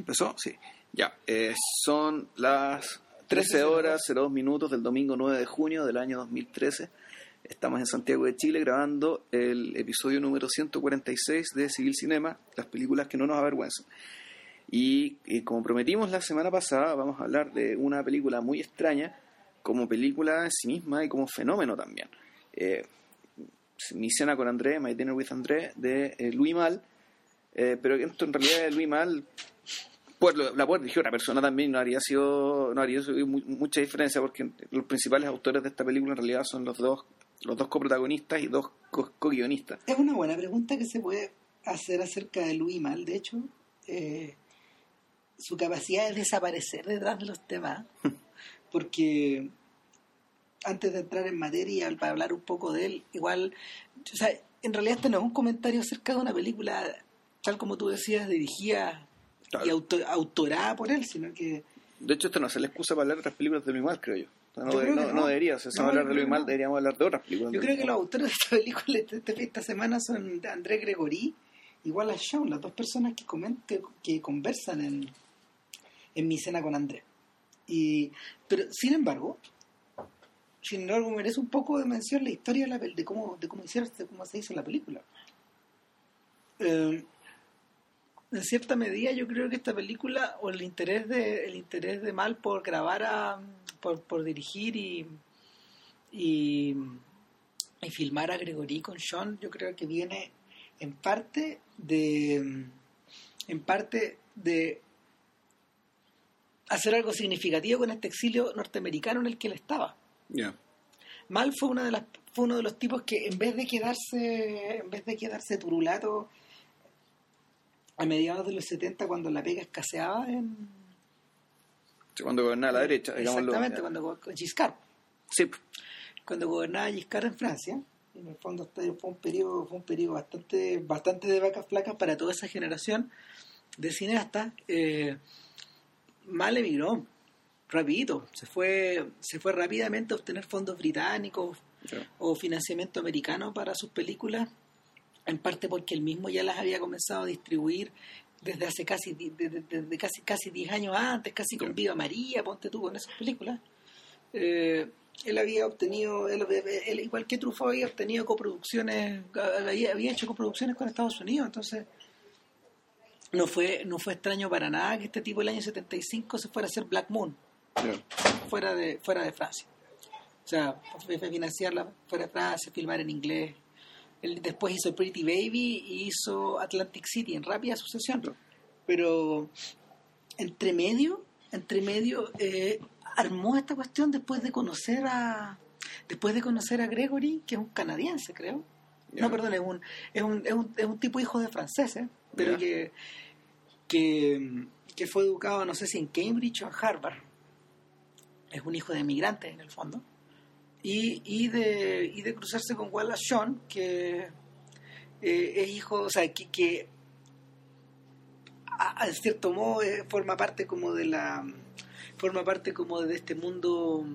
¿Empezó? Sí. Ya. Eh, son las 13 horas 02 minutos del domingo 9 de junio del año 2013. Estamos en Santiago de Chile grabando el episodio número 146 de Civil Cinema, las películas que no nos avergüenzan. Y, y como prometimos la semana pasada, vamos a hablar de una película muy extraña como película en sí misma y como fenómeno también. Eh, mi cena con André, My Dinner with André, de eh, Louis Mal, eh, pero esto en realidad de Louis Mal pues, la puede dirigir una persona también no haría sido no haría sido mu- mucha diferencia porque los principales autores de esta película en realidad son los dos los dos coprotagonistas y dos co- co-guionistas. Es una buena pregunta que se puede hacer acerca de Louis Mal. De hecho, eh, su capacidad de desaparecer detrás de los temas. Porque antes de entrar en materia, para hablar un poco de él, igual, o sea, en realidad este no es un comentario acerca de una película, tal como tú decías, dirigida Claro. y auto- autorada por él, sino que De hecho, esto no es la excusa para hablar de otras películas de Louis Mal, creo yo. No, Yo de- no, no. no debería, si No, hablar de que Mal, deberíamos hablar de otras películas. Yo creo que los autores de esta película de este- esta semana son André Gregory y Wallace Shawn, las dos personas que, comen- que, conversan en, en mi cena con André. Y, pero, sin embargo, sin embargo, merece un poco de mención la historia de, la, pel- de, cómo, de cómo, hicieron, de cómo se hizo la película. Eh, en cierta medida yo creo que esta película o el interés de el interés de Mal por grabar a, por, por dirigir y, y y filmar a Gregory con Sean yo creo que viene en parte de en parte de hacer algo significativo con este exilio norteamericano en el que él estaba. Mal fue una de las fue uno de los tipos que en vez de quedarse en vez de quedarse turulato a mediados de los 70 cuando la pega escaseaba en Cuando gobernaba la derecha, digámoslo. exactamente cuando go- con Giscard. Sí, cuando gobernaba Giscard en Francia en el fondo fue un periodo fue un periodo bastante bastante de vacas flacas para toda esa generación de cineastas. Eh, mal emigró rapidito. Se fue se fue rápidamente a obtener fondos británicos o financiamiento americano para sus películas en parte porque él mismo ya las había comenzado a distribuir desde hace casi desde, desde casi casi 10 años antes casi con. Viva María ponte tú con esas películas eh, él había obtenido, él, él, igual que Truffaut, había obtenido coproducciones, había, había hecho coproducciones con Estados Unidos, entonces no fue no fue extraño para nada que este tipo el año 75 se fuera a hacer Black Moon fuera de fuera de Francia. O sea, financiarla fuera de Francia, filmar en inglés. Él después hizo Pretty Baby y hizo Atlantic City en rápida sucesión. Pero entre medio, entre medio, eh, armó esta cuestión después de conocer a después de conocer a Gregory, que es un canadiense, creo. No, perdón, es un, es un, es un, es un tipo hijo de franceses, pero Ya. que, que, que fue educado, no sé si en Cambridge o en Harvard. Es un hijo de emigrantes, en el fondo. Y, y, de, y de cruzarse con Wallace Shawn, que eh, es hijo, o sea, que, que a, a cierto modo eh, forma parte como de la forma parte como de este mundo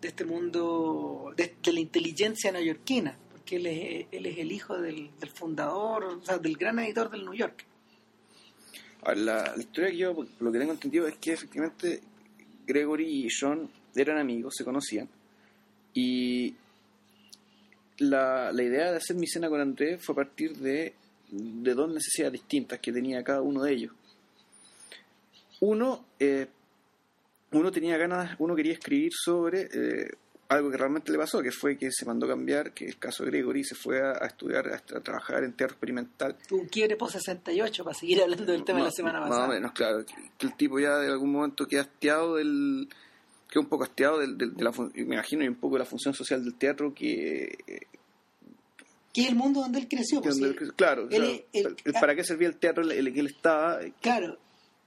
de este mundo de, la inteligencia neoyorquina porque él es, él es el hijo del, del fundador o sea, del gran editor del New York la, la historia que yo, lo que tengo entendido, es que efectivamente Gregory y John eran amigos, se conocían. Y la, la idea de hacer mi cena con Andrés fue a partir de, de dos necesidades distintas que tenía cada uno de ellos. Uno, eh, uno tenía ganas, uno quería escribir sobre eh, algo que realmente le pasó, que fue que se mandó a cambiar, que el caso de Gregory se fue a, a estudiar, a, a trabajar en teatro experimental un quiebre post 68 para seguir hablando del tema de la más- semana Más pasada o menos, claro. Que, que el tipo ya de algún momento queda hastiado del. Queda un poco hastiado de la me imagino, y un poco de la función social del teatro que. eh, que es el mundo donde él creció que pues, donde- claro, él él- para qué servía el teatro en el que él estaba. Claro,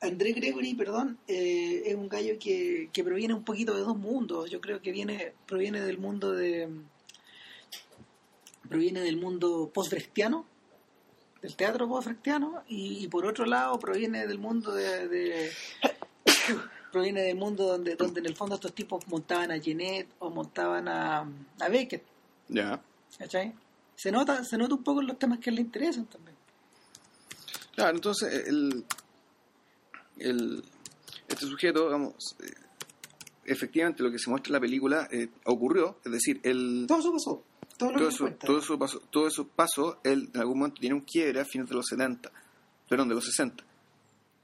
André Gregory, perdón, eh, es un gallo que, que proviene un poquito de dos mundos. Yo creo que viene proviene del mundo de proviene del mundo post-brechtiano, del teatro post-brechtiano, y, y por otro lado proviene del mundo de, de- proviene del mundo donde donde en el fondo estos tipos montaban a Jeanette o montaban a, a Beckett, Ya. ¿cachai? Se nota, se nota un poco en los temas que le interesan también. Claro, entonces el, el, este sujeto, digamos, eh, efectivamente lo que se muestra en la película eh, ocurrió, es decir, el, Todo eso pasó. Todo lo todo, eso, todo eso pasó, todo eso pasó, él en algún momento tiene un quiebre a fines de los 70, perdón, de los 60.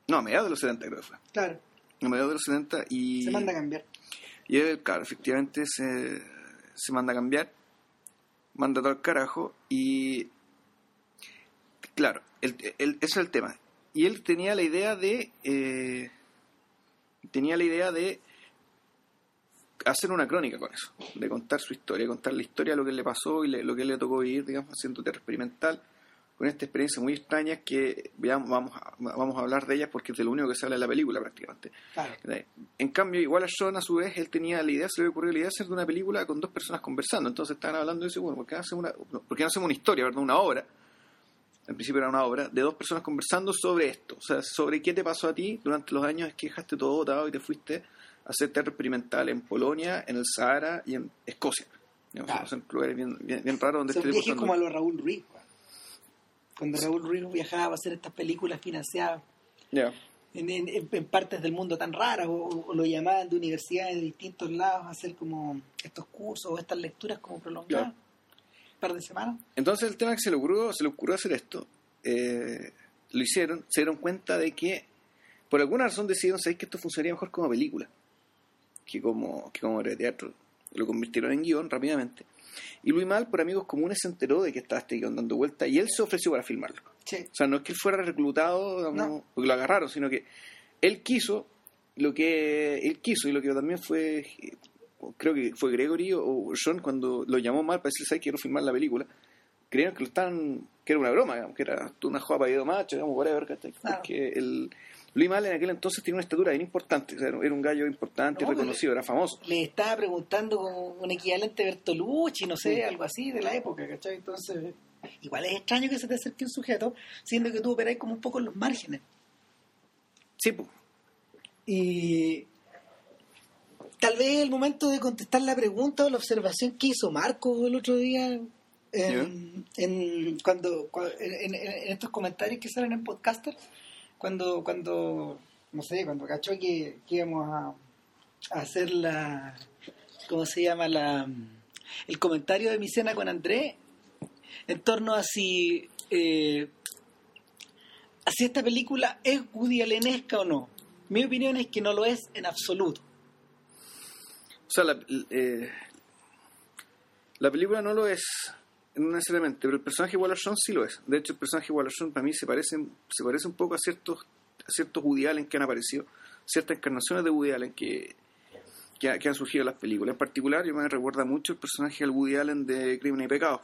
No, a mediados de los 70 creo que fue. Claro, A mediados de los 70 y... se manda a cambiar. Y él, claro, efectivamente se, se manda a cambiar, manda todo al carajo y. Claro, el, el- ese es el tema. Y él tenía la idea de. eh, tenía la idea de hacer una crónica con eso, de contar su historia, contar la historia de lo que le pasó y le- lo que le tocó vivir, digamos, haciendo teatro experimental, con esta experiencia muy extraña que veamos, vamos, a, vamos a hablar de ellas porque es de lo único que se habla en la película prácticamente. Claro. En cambio, igual a Sean, a su vez, él tenía la idea, se le ocurrió la idea de hacer de una película con dos personas conversando. Entonces estaban hablando de eso, bueno, ¿por qué no hacemos una, no, ¿por qué no hacemos una historia, verdad? Una obra. En principio era una obra de dos personas conversando sobre esto. O sea, sobre qué te pasó a ti durante los años que dejaste todo botado y te fuiste a hacer teatro experimental en Polonia, en el Sahara y en Escocia. Digamos, Claro. Son lugares bien, bien, bien raros donde Son este como a los Raúl Ruiz. Cuando Raúl Ruiz viajaba a hacer estas películas financiadas en, en- en- en partes del mundo tan raras o, o lo llamaban de universidades de distintos lados a hacer como estos cursos o estas lecturas como prolongadas. Claro. Un par de semanas. Entonces el tema que se le ocurrió, se le ocurrió hacer esto, eh, lo hicieron, se dieron cuenta de que por alguna razón decidieron saber que esto funcionaría mejor como película que como, que como obra de teatro. Lo convirtieron en guion rápidamente. Y Luis Mal, por amigos comunes, se enteró de que estaba este guion dando vuelta y él se ofreció para filmarlo. Sí. O sea, no es que él fuera reclutado No. porque lo agarraron, sino que él quiso lo que él quiso y lo que también fue, creo que fue Gregory o John cuando lo llamó mal para decirle, ¿sabes? Quiero filmar la película. Creyeron que lo estaban, que era una broma, digamos, que era una joda para macho, digamos, whatever, ¿cachai? Claro. Porque el, Luis Mal en aquel entonces tenía una estatura bien importante, o sea, era un gallo importante, No, reconocido, era famoso. Le estaba preguntando un equivalente Bertolucci, no sé, Sí. algo así de la época, ¿cachai? Entonces, igual es extraño que se te acerque un sujeto, siendo que tú operáis como un poco en los márgenes. Sí, pues, Y tal vez el momento de contestar la pregunta o la observación que hizo Marco el otro día en, en- cuando, cua- en, en- en estos comentarios que salen en podcaster cuando cuando no sé cuando cachó que, que íbamos a, hacer la cómo se llama la el comentario de mi cena con Andrés en torno a si eh, si esta película es Woody Allenesca o no. Mi opinión es que no lo es en absoluto. O sea, la, eh, la película no lo es no necesariamente, pero el personaje de Waller-Shawn sí lo es. De hecho, el personaje de Waller-Shawn para mí se parece, se parece un poco a ciertos, a ciertos Woody Allen que han aparecido, ciertas encarnaciones de Woody Allen que, que, ha- que han surgido en las películas. En particular, yo me recuerda mucho el personaje del Woody Allen de Crimen y Pecado,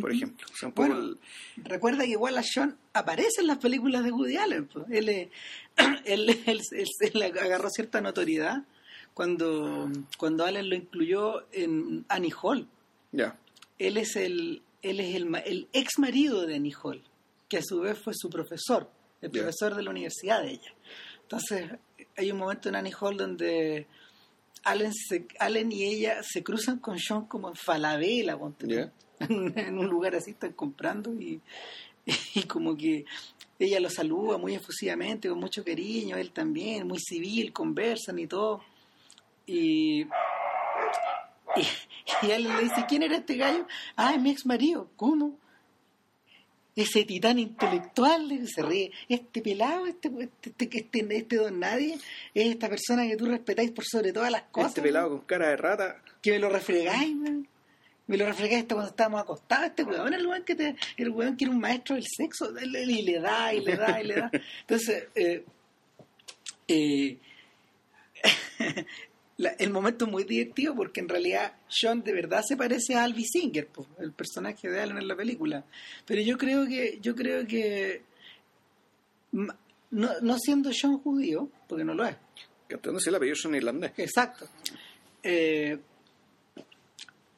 por ejemplo. O sea, un poco Bueno, el- Recuerda que a Sean aparece en las películas de Woody Allen. pues. Él, eh, él, él- él- él agarró cierta notoriedad cuando, cuando Allen lo incluyó en Annie Hall. ya, Él es el, él es el, el ex marido de Annie Hall, que a su vez fue su profesor, el profesor de la universidad de ella. Entonces, hay un momento en Annie Hall donde Allen, se- Allen y ella se cruzan con Sean como en Falabella, en un lugar así están comprando y, y como que ella lo saluda muy efusivamente, con mucho cariño, él también, muy civil, conversan y todo. Y, y, y él le dice, ¿quién era este gallo? Ah, es mi ex marido. ¿Cómo? Ese titán intelectual, le se ríe. Este pelado, este, este, este, este, este don nadie, es esta persona que tú respetáis por sobre todas las cosas. este pelado con cara de rata, Que me lo refregáis, man. Me lo refregáis hasta cuando estábamos acostados. Este weón, el weón que, te, el weón que era un maestro del sexo. Y le da, y le da, y le da. Entonces, eh, eh, la- el momento es muy divertido porque en realidad Sean de verdad se parece a Alvi Singer, po, el personaje de Alan en la película. Pero yo creo que, yo creo que no, no siendo Sean judío, porque no lo es, sé el apellido son irlandés. Exacto. Eh,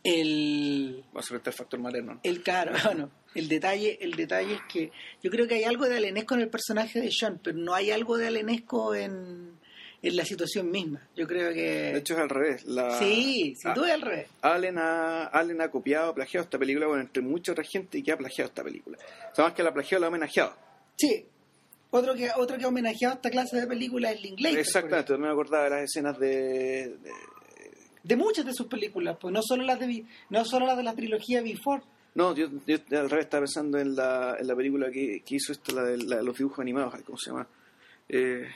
el, Va a ser este factor materno. el caro, bueno, el detalle, el detalle es que yo creo que hay algo de alenesco en el personaje de Sean, pero no hay algo de alenesco en, en la situación misma. Yo creo que De hecho, es al revés. La, sí, sin Ah, duda al revés. Allen ha, Allen ha copiado, plagiado esta película, bueno, entre mucha otra gente que ha plagiado esta película. O sea, más que la plagiado, la ha homenajeado. Sí, Otro que, otro que ha homenajeado esta clase de películas es Linklater. Exactamente, me acordaba de las escenas de, de, de muchas de sus películas, pues no solo las de no solo las de la trilogía Before. No, yo, yo al revés estaba pensando en la, en la película que, que hizo esto, la de la, los dibujos animados, ¿cómo se llama? Eh,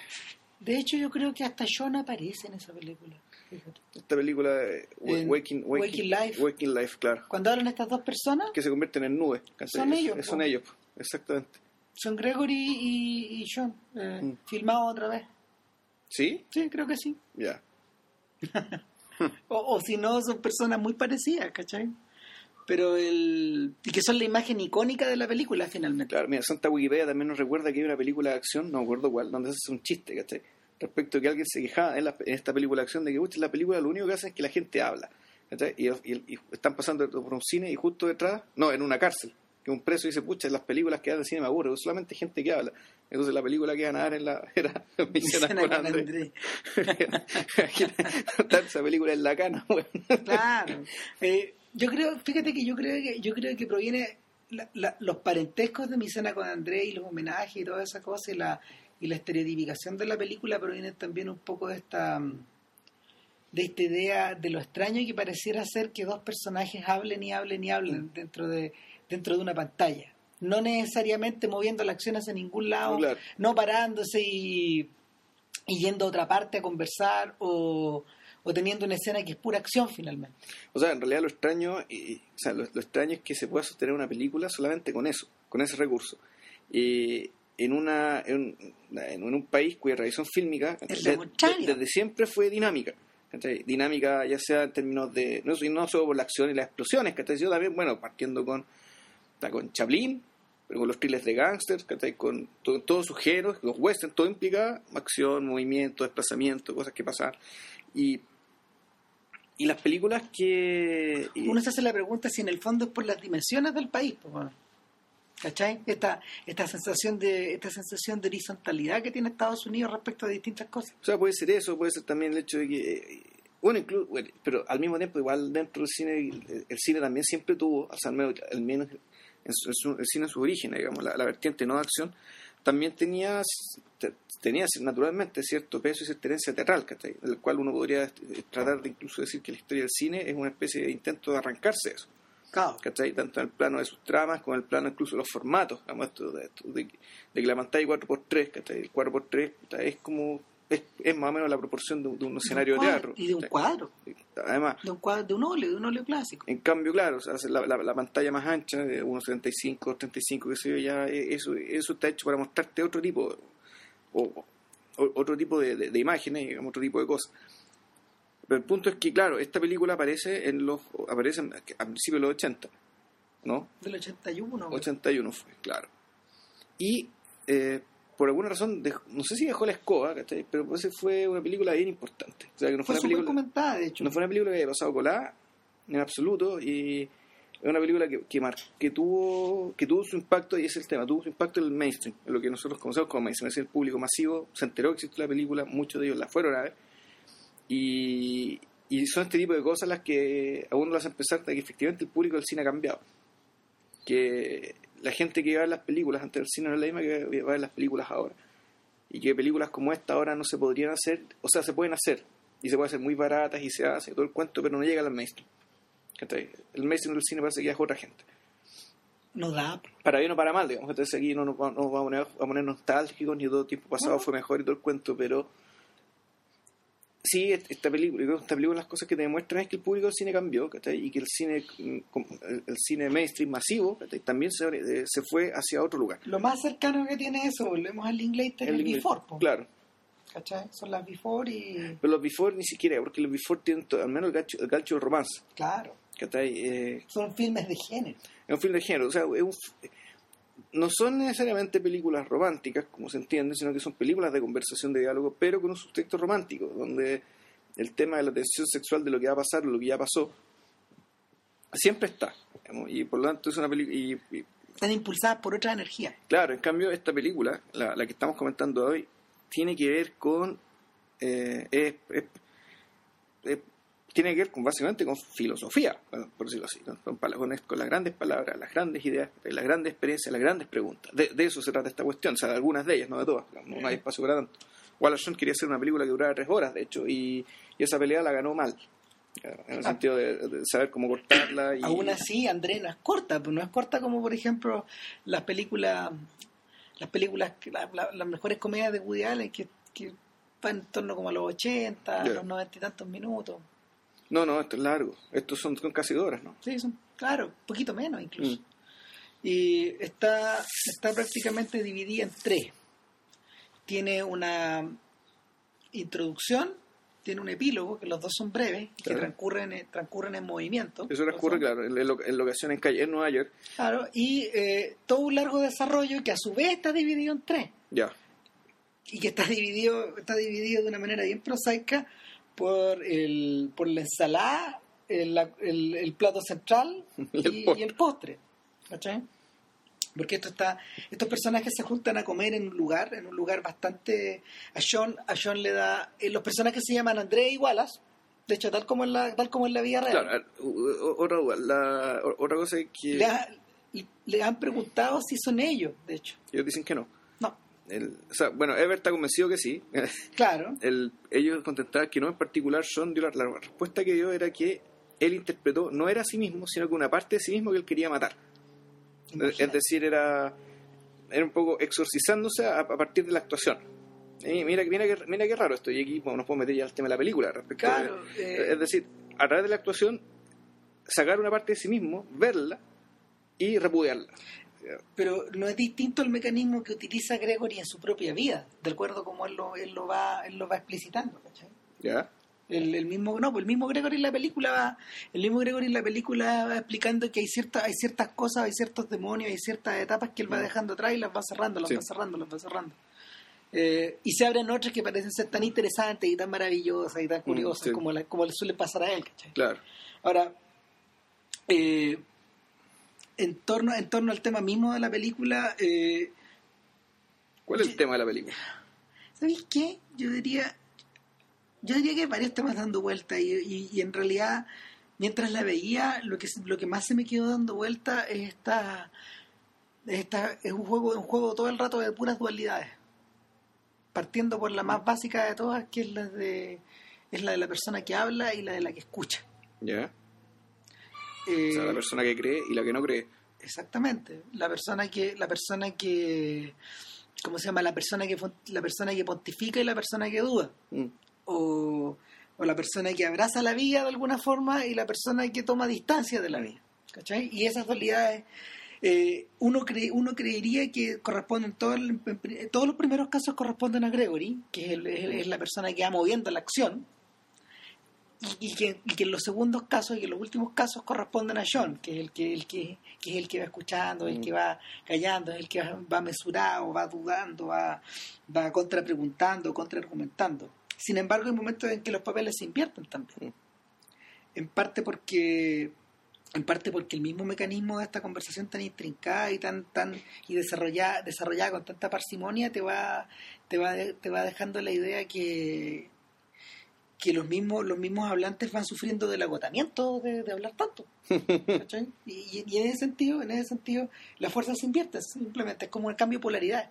de hecho, yo creo que hasta John aparece en esa película. Fíjate. Esta película, eh, Waking, Waking, Waking, Life. Waking Life, claro. Cuando hablan estas dos personas. Que se convierten en nubes. Son ellos. Son ellos, exactamente. Son Gregory y, y John, eh, mm. filmados otra vez. ¿Sí? Sí, creo que sí. Ya. o, o si no, son personas muy parecidas, ¿cachai? Pero el y que son la imagen icónica de la película finalmente. Claro, mira, Santa Wikipedia también nos recuerda que hay una película de acción, no me acuerdo cuál, donde se hace un chiste, ¿cachai? Respecto a que alguien se quejaba en, esta película de acción de que, en la película lo único que hace es que la gente habla, ¿cachai? Y, están pasando por un cine y justo detrás, no, en una cárcel, que un preso dice, pucha, las películas que dan de cine me aburren, solamente gente que habla. Entonces la película que iban a dar en la, era Misión con André. Esa película en la cana, bueno. Claro. Eh, yo creo, fíjate que yo creo que yo creo que proviene los parentescos de mi cena con Andrés y los homenajes y toda esa cosa y la y la estereotipicación de la película proviene también un poco de esta de esta idea de lo extraño que pareciera ser que dos personajes hablen y hablen y hablen dentro de dentro de una pantalla. No necesariamente moviendo la acción hacia ningún lado no parándose y, y yendo a otra parte a conversar o o teniendo una escena que es pura acción finalmente. O sea, en realidad lo extraño, y, o sea, lo, extraño es que se pueda sostener una película solamente con eso, con ese recurso. Y en, una, en, un país cuya tradición fílmica desde siempre fue dinámica. Dinámica ya sea en términos de, no, no solo por la acción y las explosiones, que yo también, bueno, partiendo con, con Chaplin, con los thrillers de gangsters, con todos sus géneros, los western, todo implica acción, movimiento, desplazamiento, cosas que pasan. Y y las películas que... Uno se hace la pregunta si en el fondo es por las dimensiones del país, ¿cachai? Esta, esta, sensación de, esta sensación de horizontalidad que tiene Estados Unidos respecto a distintas cosas. O sea, puede ser eso, puede ser también el hecho de que... Bueno, incluso, pero al mismo tiempo, igual dentro del cine, el, cine también siempre tuvo, o sea, al menos, en su, el cine en su origen, digamos, la, la vertiente no de acción, también tenía, tenía naturalmente cierto peso y cierta herencia teatral, del cual uno podría tratar de incluso decir que la historia del cine es una especie de intento de arrancarse de eso. Claro. Tanto en el plano de sus tramas como en el plano incluso de los formatos, de, de, que la pantalla 4x3, el 4x3 es como es, más o menos la proporción de, un escenario de, teatro. Y de un cuadro. Además. De un, cuadro, de un óleo, de un óleo clásico. En cambio, claro, la, pantalla más ancha, de unos 35, 35, qué sé yo, ya eh, eso, eso está hecho para mostrarte otro tipo, o, otro tipo de, imágenes, otro tipo de cosas. Pero el punto es que, claro, esta película aparece en los aparece a principios de los 80, ¿no? Del 81. 81 fue, claro. Y eh, por alguna razón, no sé si dejó la escoba, ¿cachai? Pero pues fue una película bien importante. O sea, que no fue, una película comentada, de hecho. No fue una película que haya pasado colada, en absoluto, y es una película que, que, que, tuvo, que tuvo su impacto, y es el tema, tuvo su impacto en el mainstream, en lo que nosotros conocemos como mainstream, es el público masivo, se enteró que existe la película, muchos de ellos la fueron a ver, y, y son este tipo de cosas las que a uno lo hacen pensar de que efectivamente el público del cine ha cambiado. Que la gente que va a ver las películas antes del cine no es la misma que va a ver las películas ahora. Y que películas como esta ahora no se podrían hacer, o sea, se pueden hacer, y se pueden hacer muy baratas y se hace todo el cuento, pero no llega al mainstream. El mainstream del cine parece que es otra gente. No da. Para bien o para mal, digamos. Entonces aquí no nos vamos a poner, a poner nostálgicos, ni todo tiempo pasado fue mejor y todo el cuento, pero sí, esta película, esta película las cosas que te demuestran es que el público del cine cambió, y que el cine el cine mainstream masivo también se, eh, se, fue hacia otro lugar. Lo más cercano que tiene eso, volvemos al inglés, es el, before. Claro. ¿Cachai? Son las before y... Pero los before ni siquiera, porque los before tienen al menos el gancho, el gancho del romance. Claro. Eh, Son filmes de género. Es un film de género, o sea, es un no son necesariamente películas románticas, como se entiende, sino que son películas de conversación, de diálogo, pero con un subtexto romántico, donde el tema de la tensión sexual de lo que va a pasar, lo que ya pasó, siempre está. y por lo tanto es una película... Están impulsadas por otra energía. Claro, en cambio esta película, la, que estamos comentando hoy, tiene que ver con... Eh, tiene que ver con, básicamente con filosofía, por decirlo así, con, con, con, las grandes palabras, las grandes ideas, las grandes experiencias, las grandes preguntas. De, de, eso se trata esta cuestión, o sea, de algunas de ellas, no de todas, no, no hay espacio para tanto. Wallace quería hacer una película que durara tres horas, de hecho, y, y esa pelea la ganó mal. En el ah. sentido de, de, saber cómo cortarla. Y... Aún así, André no es corta, pues no es corta como, por ejemplo, las películas, las películas, la, la, las mejores comedias de Woody Allen, que, que van en torno como a los 80, yeah. los 90 y tantos minutos. No, no, esto es largo. Estos son, son casi dos horas, ¿no? Sí, son, claro, un poquito menos incluso. Mm. Y está, está prácticamente dividida en tres. Tiene una introducción, tiene un epílogo, que los dos son breves, que claro. transcurren, transcurren en movimiento. Eso transcurre, claro, en, en, locación en calle, en Nueva York. Claro, y eh, todo un largo desarrollo que a su vez está dividido en tres. Ya. Y que está dividido, está dividido de una manera bien prosaica por, el, por la ensalada, el, el, el plato central y, y, el postre. ¿Cachai? porque esto está estos personajes se juntan a comer en un lugar en un lugar bastante a John a John le da eh, los personajes se llaman André y Wallace de hecho tal como en la tal como en la vida real claro, otra, la, otra cosa es que le, le, han preguntado si son ellos de hecho ellos dicen que no el, o sea, bueno, Ever está convencido que sí. Claro. El, ellos contestaban que no en particular son. La, la respuesta que dio era que él interpretó no era a sí mismo, sino que una parte de sí mismo que él quería matar. Imagínate. Es decir, era, era un poco exorcizándose a, a partir de la actuación. Y mira, mira, que, mira qué raro esto, y aquí bueno, nos podemos meter ya al tema de la película. Respecto claro, de, eh... Es decir, a través de la actuación, sacar una parte de sí mismo, verla y repudiarla. Pero no es distinto el mecanismo que utiliza Gregory en su propia vida, de acuerdo como él lo, él lo, va, él lo va explicitando. ¿cachai? ¿Ya? El, el, mismo no pues el mismo Gregory en la película va, el mismo Gregory en la película va explicando que hay ciertas hay ciertas cosas hay ciertos demonios hay ciertas etapas que él va dejando atrás y las va cerrando las sí. va cerrando las va cerrando eh, y se abren otras que parecen ser tan interesantes y tan maravillosas y tan curiosas mm, sí. como, la, como le suele pasar a él ¿cachai? claro ahora eh, en torno en torno al tema mismo de la película eh, ¿cuál es el tema de la película? ¿sabéis qué? yo diría yo diría que varios temas dando vuelta y, y, y, en realidad mientras la veía lo que lo que más se me quedó dando vuelta es esta, esta es un juego un juego todo el rato de puras dualidades partiendo por la más básica de todas que es la de es la de la persona que habla y la de la que escucha ya yeah. Eh, o sea la persona que cree y la que no cree. Exactamente. La persona que la persona que cómo se llama la persona que la persona que pontifica y la persona que duda. Mm. O, o, la persona que abraza la vida de alguna forma y la persona que toma distancia de la vida. ¿cachai? Y esas dualidades, eh, uno, cree, uno creería que corresponden, todo el, todos los primeros casos corresponden a Gregory, que es, el, es, la persona que va moviendo la acción, y, y, que, y, que, en los segundos casos y en los últimos casos corresponden a John, que es el que, el que, que es el que va escuchando, el que va callando, el que va, va mesurado, va dudando, va, va contrapreguntando, contraargumentando. Sin embargo, hay momentos en que los papeles se invierten también. En parte porque en parte porque el mismo mecanismo de esta conversación tan intrincada y tan tan y desarrollada desarrollada con tanta parsimonia te va te va te va dejando la idea que que los mismos los mismos hablantes van sufriendo del agotamiento de, de hablar tanto y, y, en ese sentido en ese sentido la fuerza se invierte simplemente es como el cambio de polaridad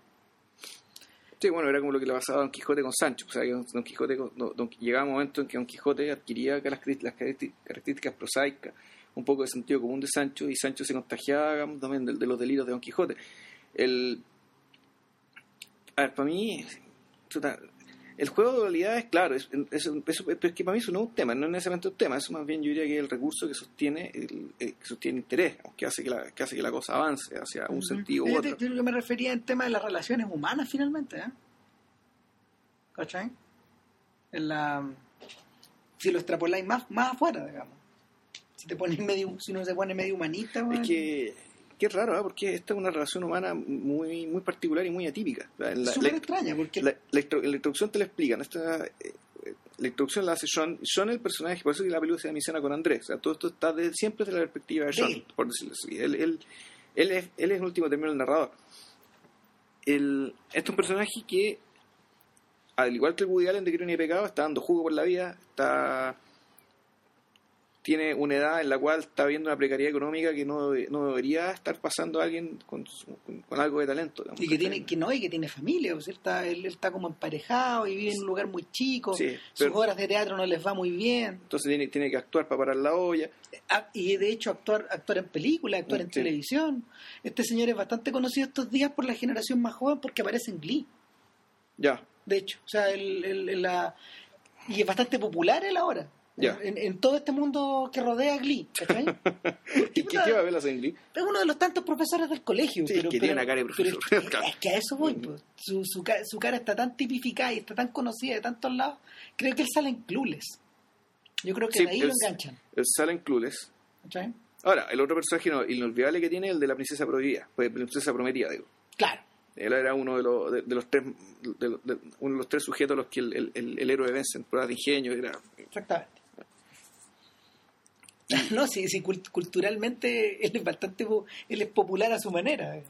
Sí, bueno, era como lo que le pasaba a Don Quijote con Sancho. O sea, que Don Quijote, don, don, llegaba un momento en que Don Quijote adquiría las, las características prosaicas, un poco de sentido común de Sancho, y Sancho se contagiaba digamos, también de, de, los delirios de Don Quijote. El, a ver, para mí, el juego de dualidades, claro, es, es, es, es, que para mí eso no es un tema, no es necesariamente un tema, eso más bien yo diría que es el recurso que sostiene el, eh, que sostiene interés, que hace que, la, que hace que la cosa avance hacia un sentido u otro. Yo, yo, yo me refería al tema de las relaciones humanas finalmente, ¿eh? ¿cachai? En la, si lo extrapoláis más, más afuera, digamos. Si te pones medio, si uno se pone medio humanista, bueno, es que es raro, ¿eh? porque esta es una relación humana muy muy particular y muy atípica. La, Súper extraña, porque... La, la, introducción te la explican. Esta, eh, la introducción la hace John. John es el personaje, por eso que la película se menciona con Andrés. O sea, todo esto está de, siempre desde la perspectiva de John, sí. por decirlo así. Él, él, él, es, él es el último término del narrador. El, este es un personaje que, al igual que el Woody Allen de Crimen y Pecado, está dando jugo por la vida, está tiene una edad en la cual está viendo una precariedad económica que no, no debería estar pasando a alguien con, con, con algo de talento. digamos, Y que tiene, que no, y que tiene familia, o sea, él está, él, está como emparejado y vive en un lugar muy chico, Sí, sus obras de teatro no les va muy bien, Entonces tiene, tiene que actuar para parar la olla. Ah, y de hecho actuar, actuar en películas, actuar en televisión. Este señor es bastante conocido estos días por la generación más joven porque aparece en Glee, Ya, de hecho, o sea, él- él la, y es bastante popular él ahora. En, en todo este mundo que rodea a Glee, ¿Qué, puta, qué va a ver la Sengli? es uno de los tantos profesores del colegio. Sí, pero, que tiene una cara de profesor. es, que, es que a eso voy. pues. Su, su, ca- su cara está tan tipificada y está tan conocida de tantos lados. Creo que él sale en Clueless. Yo creo que Sí, de ahí él- lo enganchan. Él sale en. ¿cachai? Ahora, el otro personaje no- inolvidable que tiene es el de la princesa prohibida, pues princesa prometida, digo. Claro. Él era uno de los, de, de los tres de, uno de los tres sujetos a los que el, el, el- el héroe vence en pruebas de ingenio. Era, Exactamente. No, sí, sí, cult- culturalmente él es bastante él es popular a su manera. eh.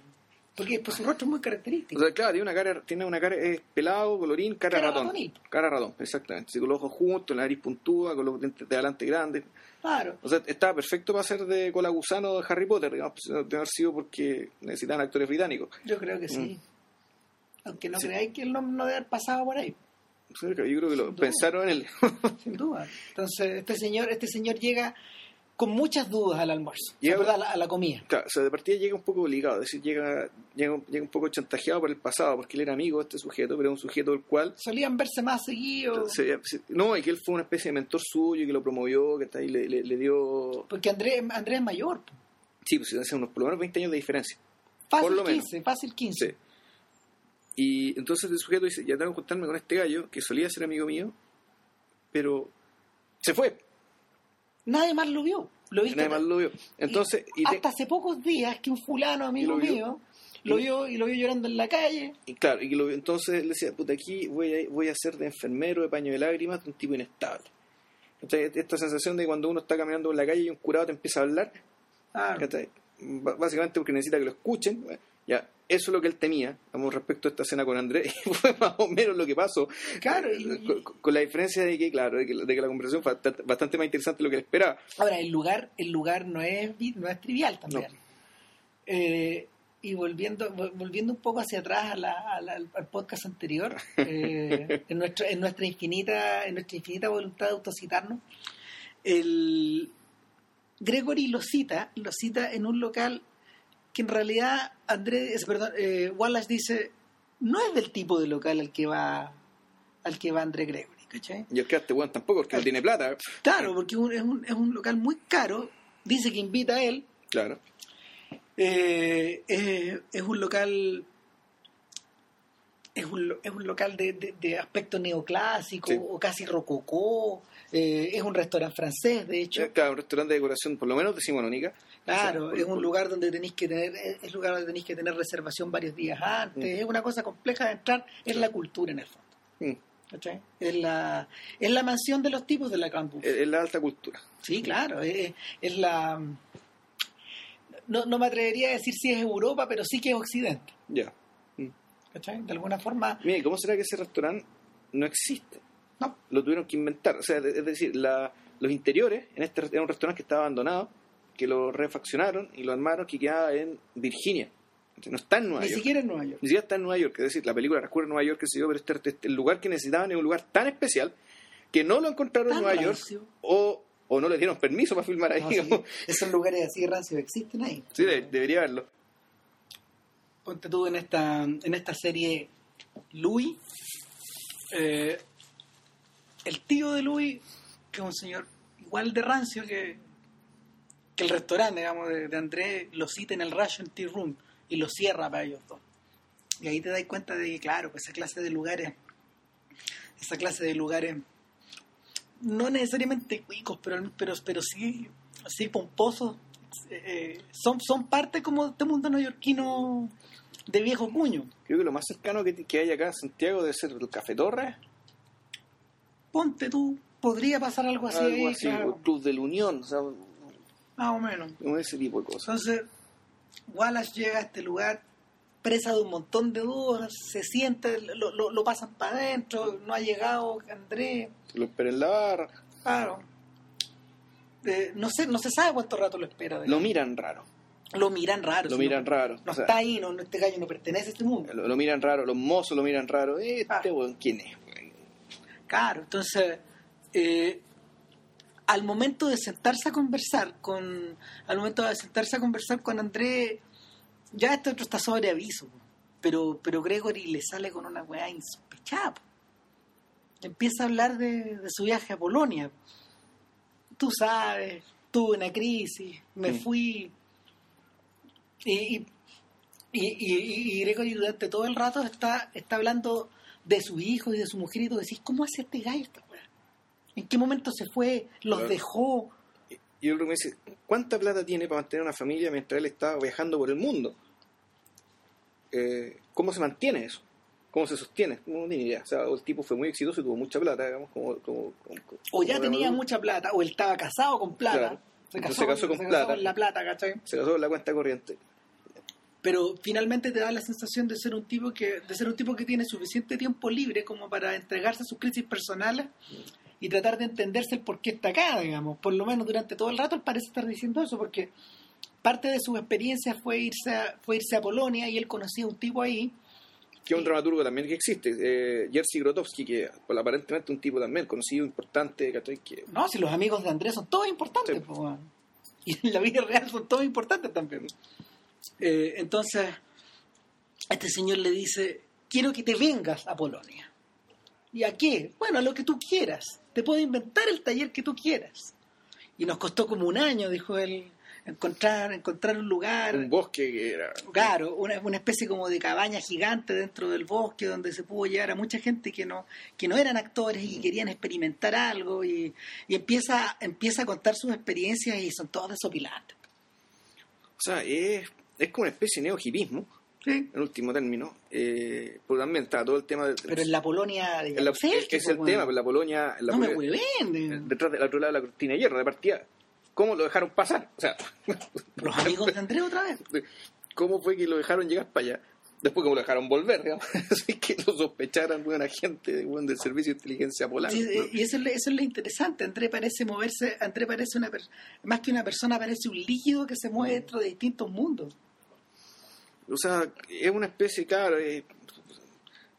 Porque pues, su rostro es muy característico. o sea, claro, tiene una cara, tiene una cara es pelado, colorín, cara, Cara ratón. Cara ratón, exactamente. Sí, con los ojos juntos, la nariz puntúa, con los dientes de adelante grandes. claro. O sea, estaba perfecto para ser de cola gusano de Harry Potter, digamos, de haber sido porque necesitaban actores británicos. Yo creo que sí. Aunque no Mm. Sí. creáis que él no, no debe haber pasado por ahí, Yo creo que lo pensaron en él. sin duda. Entonces, este señor, este señor llega con muchas dudas al almuerzo. Llega- a, la, comida. Claro, o sea, de partida llega un poco obligado, es decir, llega, llega, un- llega un poco chantajeado por el pasado, porque él era amigo de este sujeto, pero era un sujeto del cual Solían verse más seguido. se- se- no, y que él fue una especie de mentor suyo y que lo promovió, que está ahí, le, le, le dio... Porque Andrés, Andrés es mayor. Sí, pues hace unos por lo menos 20 años de diferencia. Fácil Por lo menos. 15, fácil 15. Sí. Y entonces el sujeto dice, ya tengo que juntarme con este gallo, que solía ser amigo mío, pero se fue, Nadie más lo vio. Lo viste nadie más lo vio. Entonces, y, hasta hace pocos días que un fulano amigo lo vio. mío lo vio y lo vio llorando en la calle. y claro, y lo- entonces le decía, puta, aquí voy a, voy a ser de enfermero, de paño de lágrimas, de un tipo inestable. ¿Cachai? Esta sensación de cuando uno está caminando por la calle y un curado te empieza a hablar, básicamente porque necesita que lo escuchen. Ya, eso es lo que él temía, vamos, respecto a esta escena con Andrés, y fue más o menos lo que pasó. Claro, y- con, con la diferencia de que, claro, de que, de que la conversación fue bastante, bastante más interesante de lo que él esperaba. Ahora, el lugar, el lugar no es, no es trivial también. Eh, y volviendo, vol- volviendo un poco hacia atrás a la- a la- al podcast anterior, eh, en, nuestro, en nuestra infinita, en nuestra infinita voluntad de autocitarnos, el Gregory lo cita, lo cita en un local que en realidad Andrés, perdón, eh, Wallace dice no es del tipo de local al que va al que va André Gregory, ¿cachai? Y es que este weón tampoco, porque no tiene plata. Claro, porque un- es, un, es un local muy caro. Dice que invita a él. Claro. Eh, eh, es un local. Es un, es un local de, de- de aspecto neoclásico Sí. o casi rococó. eh, es un restaurante francés, de hecho. Eh, Claro, un restaurante de decoración, por lo menos decimonónica. Claro, es un lugar donde tenéis que tener, es lugar donde tenéis que tener reservación varios días antes. Mm. Es una cosa compleja de entrar. Es la cultura en el fondo. Mm. Es la, es la mansión de los tipos de la Buffet. Es es la alta cultura. Sí, claro, es, es la... No, no me atrevería a decir si es Europa, pero sí que es Occidente. Ya. ¿cachai? De alguna forma, Mira, ¿y ¿cómo será que ese restaurante no existe? no. Lo tuvieron que inventar. O sea, es decir, la- los interiores, en este era un restaurante que estaba abandonado, que lo refaccionaron y lo armaron, que quedaba en Virginia. No está en Nueva Ni York. siquiera en Nueva York. Ni siquiera está en Nueva York. Es decir, la película en Nueva York, que se dio, pero este, este- el lugar que necesitaban es un lugar tan especial que no lo encontraron en Nueva York o, o no le dieron permiso para filmar ahí. No, sí, digamos. esos lugares así rancios existen ahí. Sí, de- debería haberlo. Ponte tú en esta, en esta serie Louis. eh, el tío de Louis, que es un señor igual de rancio que, que el restaurante, digamos, de, de Andrés, lo cita en el Russian Tea Room y lo cierra para ellos dos. Y ahí te das cuenta de que, claro, pues esa clase de lugares, esa clase de lugares, no necesariamente cuicos, pero, pero, pero sí, sí pomposos, eh, son, son parte como de este mundo neoyorquino de viejo cuño. Creo que lo más cercano que, que hay acá en Santiago debe ser el Café Torres, Ponte tú, podría pasar algo así, algo así, claro, o el Club de la Unión, o sea, más o menos. como ese tipo de cosas. Entonces, Wallace llega a este lugar presa de un montón de dudas, se siente, lo, lo, lo pasan para adentro, no ha llegado Andrés, Lo espera en la barra. claro. eh, no sé, no se sabe cuánto rato lo espera. de Lo él. miran raro. lo miran raro. Lo miran no, raro. No O sea, está ahí, no, no, este gallo no pertenece a este mundo. Lo, lo miran raro, los mozos lo miran raro. Este Ah. weón, ¿quién es? Claro, entonces, eh, al momento de sentarse a conversar con, al momento de sentarse a conversar con André, ya este otro está sobre aviso, pero, pero Gregory le sale con una weá insospechada. Empieza a hablar de, de su viaje a Polonia. Tú sabes, tuve una crisis, me fui. Y, y, y, y- y Gregory durante todo el rato está, está hablando de su hijo y de su mujer y tú decís, ¿cómo hace este gallo esta? ¿En qué momento se fue? ¿Los Claro. dejó? Y el otro me dice, ¿cuánta plata tiene para mantener una familia mientras él está viajando por el mundo? Eh, ¿Cómo se mantiene eso? ¿Cómo se sostiene? No tiene idea. O sea, el tipo fue muy exitoso y tuvo mucha plata, digamos, como... como, como- O ya tenía digamos, mucha plata, o él estaba casado con plata. Claro. Se, casó, se casó con plata. la plata, ¿cachai? Se casó con la cuenta corriente. Pero finalmente te da la sensación de ser un tipo que, de ser un tipo que tiene suficiente tiempo libre como para entregarse a sus crisis personales y tratar de entenderse el por qué está acá, digamos. Por lo menos durante todo el rato él parece estar diciendo eso, porque parte de sus experiencias fue irse a, fue irse a Polonia y él conocía a un tipo ahí Que es un dramaturgo también que existe. Eh, Jerzy Grotowski, que pues, aparentemente un tipo también conocido, importante. Que, No, si los amigos de Andrés son todos importantes, Sí. weón. y en la vida real son todos importantes también. Eh, entonces, este señor le dice, quiero que te vengas a Polonia. ¿Y a qué? Bueno, a lo que tú quieras. Te puedo inventar el taller que tú quieras. Y nos costó como un año, dijo él, encontrar, encontrar un lugar. un bosque que era... Claro, una, una especie como de cabaña gigante dentro del bosque donde se pudo llevar a mucha gente que no, que no eran actores y que querían experimentar algo y, y empieza, empieza a contar sus experiencias y son todas desopilantes. O sea, es, es como una especie de neo-hipismo, Sí. en último término. Eh, porque también está todo el tema de... Pero en la Polonia en la- es el po, tema, pero la Polonia... en la no me Polonia- hueven. detrás del otro lado de la cortina de hierro, de partida. ¿Cómo lo dejaron pasar? O sea, Los amigos de Andrés otra vez. ¿cómo fue que lo dejaron llegar para allá? Después como lo dejaron volver, digamos. Así que lo sospecharan, buen agente buen, del servicio de inteligencia polaco. Sí, eh, y eso es, eso es lo interesante. Andrés parece moverse, Andrés parece una más que una persona, parece un líquido que se mueve dentro de distintos mundos. O sea, es una especie, claro, eh,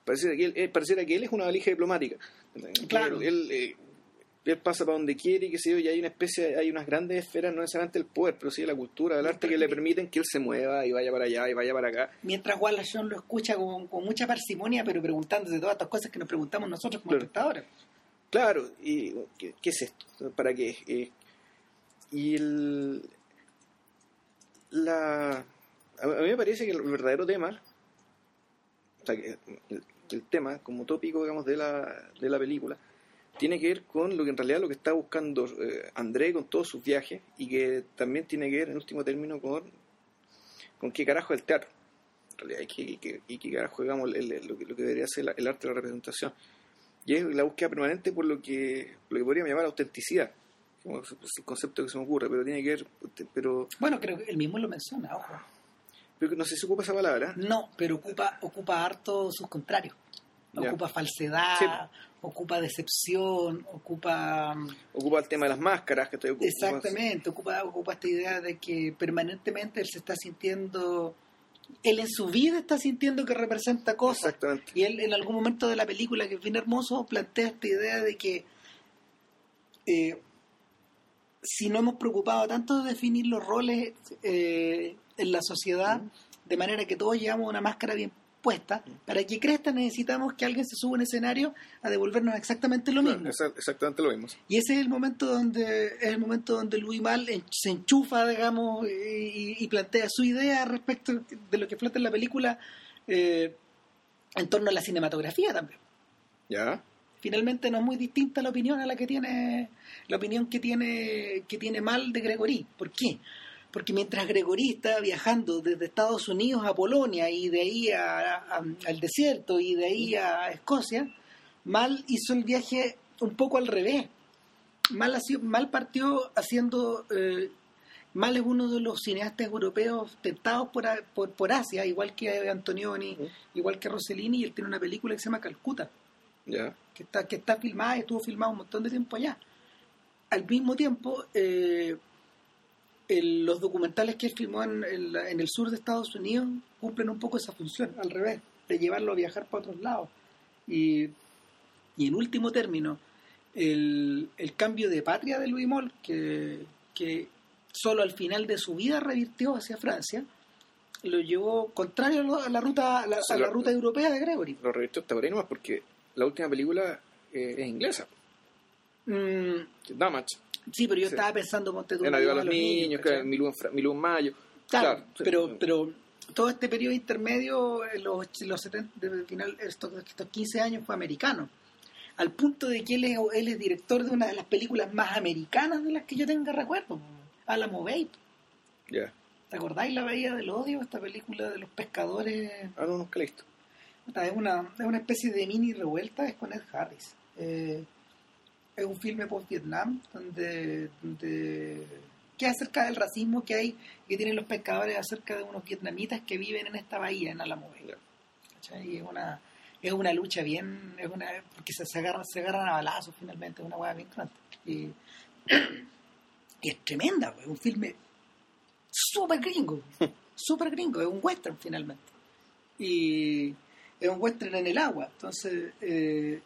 pareciera, que él, eh, pareciera que él es una valija diplomática. Claro. Él, él, eh, él pasa para donde quiere y que sé yo, y hay una especie, hay unas grandes esferas, no necesariamente el poder, pero sí de la cultura, del arte, que le permiten que él se mueva y vaya para allá y vaya para acá. Mientras Wallace Shawn lo escucha con, con mucha parsimonia, pero preguntándose todas estas cosas que nos preguntamos nosotros como Claro. espectadores. Claro, y ¿qué, qué es esto? ¿Para qué? Eh, y el, la, a mí me parece que el verdadero tema, o sea, que el, tema como tópico, digamos, de la, de la película, tiene que ver con lo que en realidad lo que está buscando eh, André con todos sus viajes y que también tiene que ver, en último término, con, con qué carajo es el teatro. En realidad, y qué, y carajo, digamos, el- lo, que, debería ser el arte de la representación. Y es la búsqueda permanente por lo que, lo que podríamos llamar autenticidad. Es el concepto que se me ocurre, pero tiene que ver, pero, Bueno, creo que él mismo lo menciona, ojo. Pero no sé si ocupa esa palabra. No, pero ocupa, ocupa harto sus contrarios. Ocupa falsedad, Sí. ocupa decepción, ocupa... Ocupa el tema de las máscaras que estoy Exactamente, ocupa, ocupa esta idea de que permanentemente él se está sintiendo... Él en su vida está sintiendo que representa cosas. Exactamente. Y él en algún momento de la película, que es bien hermoso, plantea esta idea de que eh, si no hemos preocupado tanto de definir los roles eh, en la sociedad, de manera que todos llevamos una máscara bien puesta, para que cresta necesitamos que alguien se suba a un escenario a devolvernos exactamente lo Claro, mismo. exa- exactamente lo mismo. Y ese es el momento donde es el momento donde Louis Mal en- se enchufa, digamos, y, y plantea su idea respecto de lo que flota en la película eh, en torno a la cinematografía también. ¿Ya? Finalmente no es muy distinta la opinión a la que tiene la opinión que tiene que tiene Mal de Gregory. ¿Por qué? Porque mientras Gregory está viajando desde Estados Unidos a Polonia y de ahí a- a- al desierto y de ahí a Escocia, Mal hizo el viaje un poco al revés. Mal, ha sido- Mal partió haciendo... eh, Mal es uno de los cineastas europeos tentados por, por, por Asia, igual que Antonioni, igual que Rossellini, y él tiene una película que se llama Calcuta ¿Ya? que está, que está filmada y estuvo filmada un montón de tiempo allá. al mismo tiempo, eh, el- los documentales que él filmó en, en en el sur de Estados Unidos cumplen un poco esa función, al revés, de llevarlo a viajar para otros lados. Y, y en último término, el, el cambio de patria de Louis Moll, que, que solo al final de su vida revirtió hacia Francia, lo llevó contrario a la- a la ruta, a la, a la ruta europea de Gregory. Lo revirtió hasta por ahí nomás porque la última película eh, es inglesa. Mm, Damage. Sí, pero yo Sí. estaba pensando, ponte tú, En Ayuda a los niños, ¿cachai? claro, Milú Milú Mayo. Claro, Claro, sí. pero, pero todo este periodo intermedio, en los, los 70, de final, estos, estos 15 años fue americano. Al punto de que él es, él es director de una de las películas más americanas de las que yo tenga recuerdo, Alamo Bay. Ya. ¿Te acordáis la Bahía del Odio? Esta película de los pescadores. Ah, no. Puta, Es una, es una especie de mini revuelta, es con Ed Harris. Eh, es un filme post-Vietnam donde, donde que acerca del racismo que hay que tienen los pescadores acerca de unos vietnamitas que viven en esta bahía, en Alamo Bay. Ya. ¿Cachai? Y es una, es una lucha bien, es una, porque se, se agarran, se agarran a balazos finalmente, es una hueá bien cruenta. Y, y es tremenda, es un filme súper gringo, súper gringo, es un western finalmente. Y es un western en el agua, entonces eh,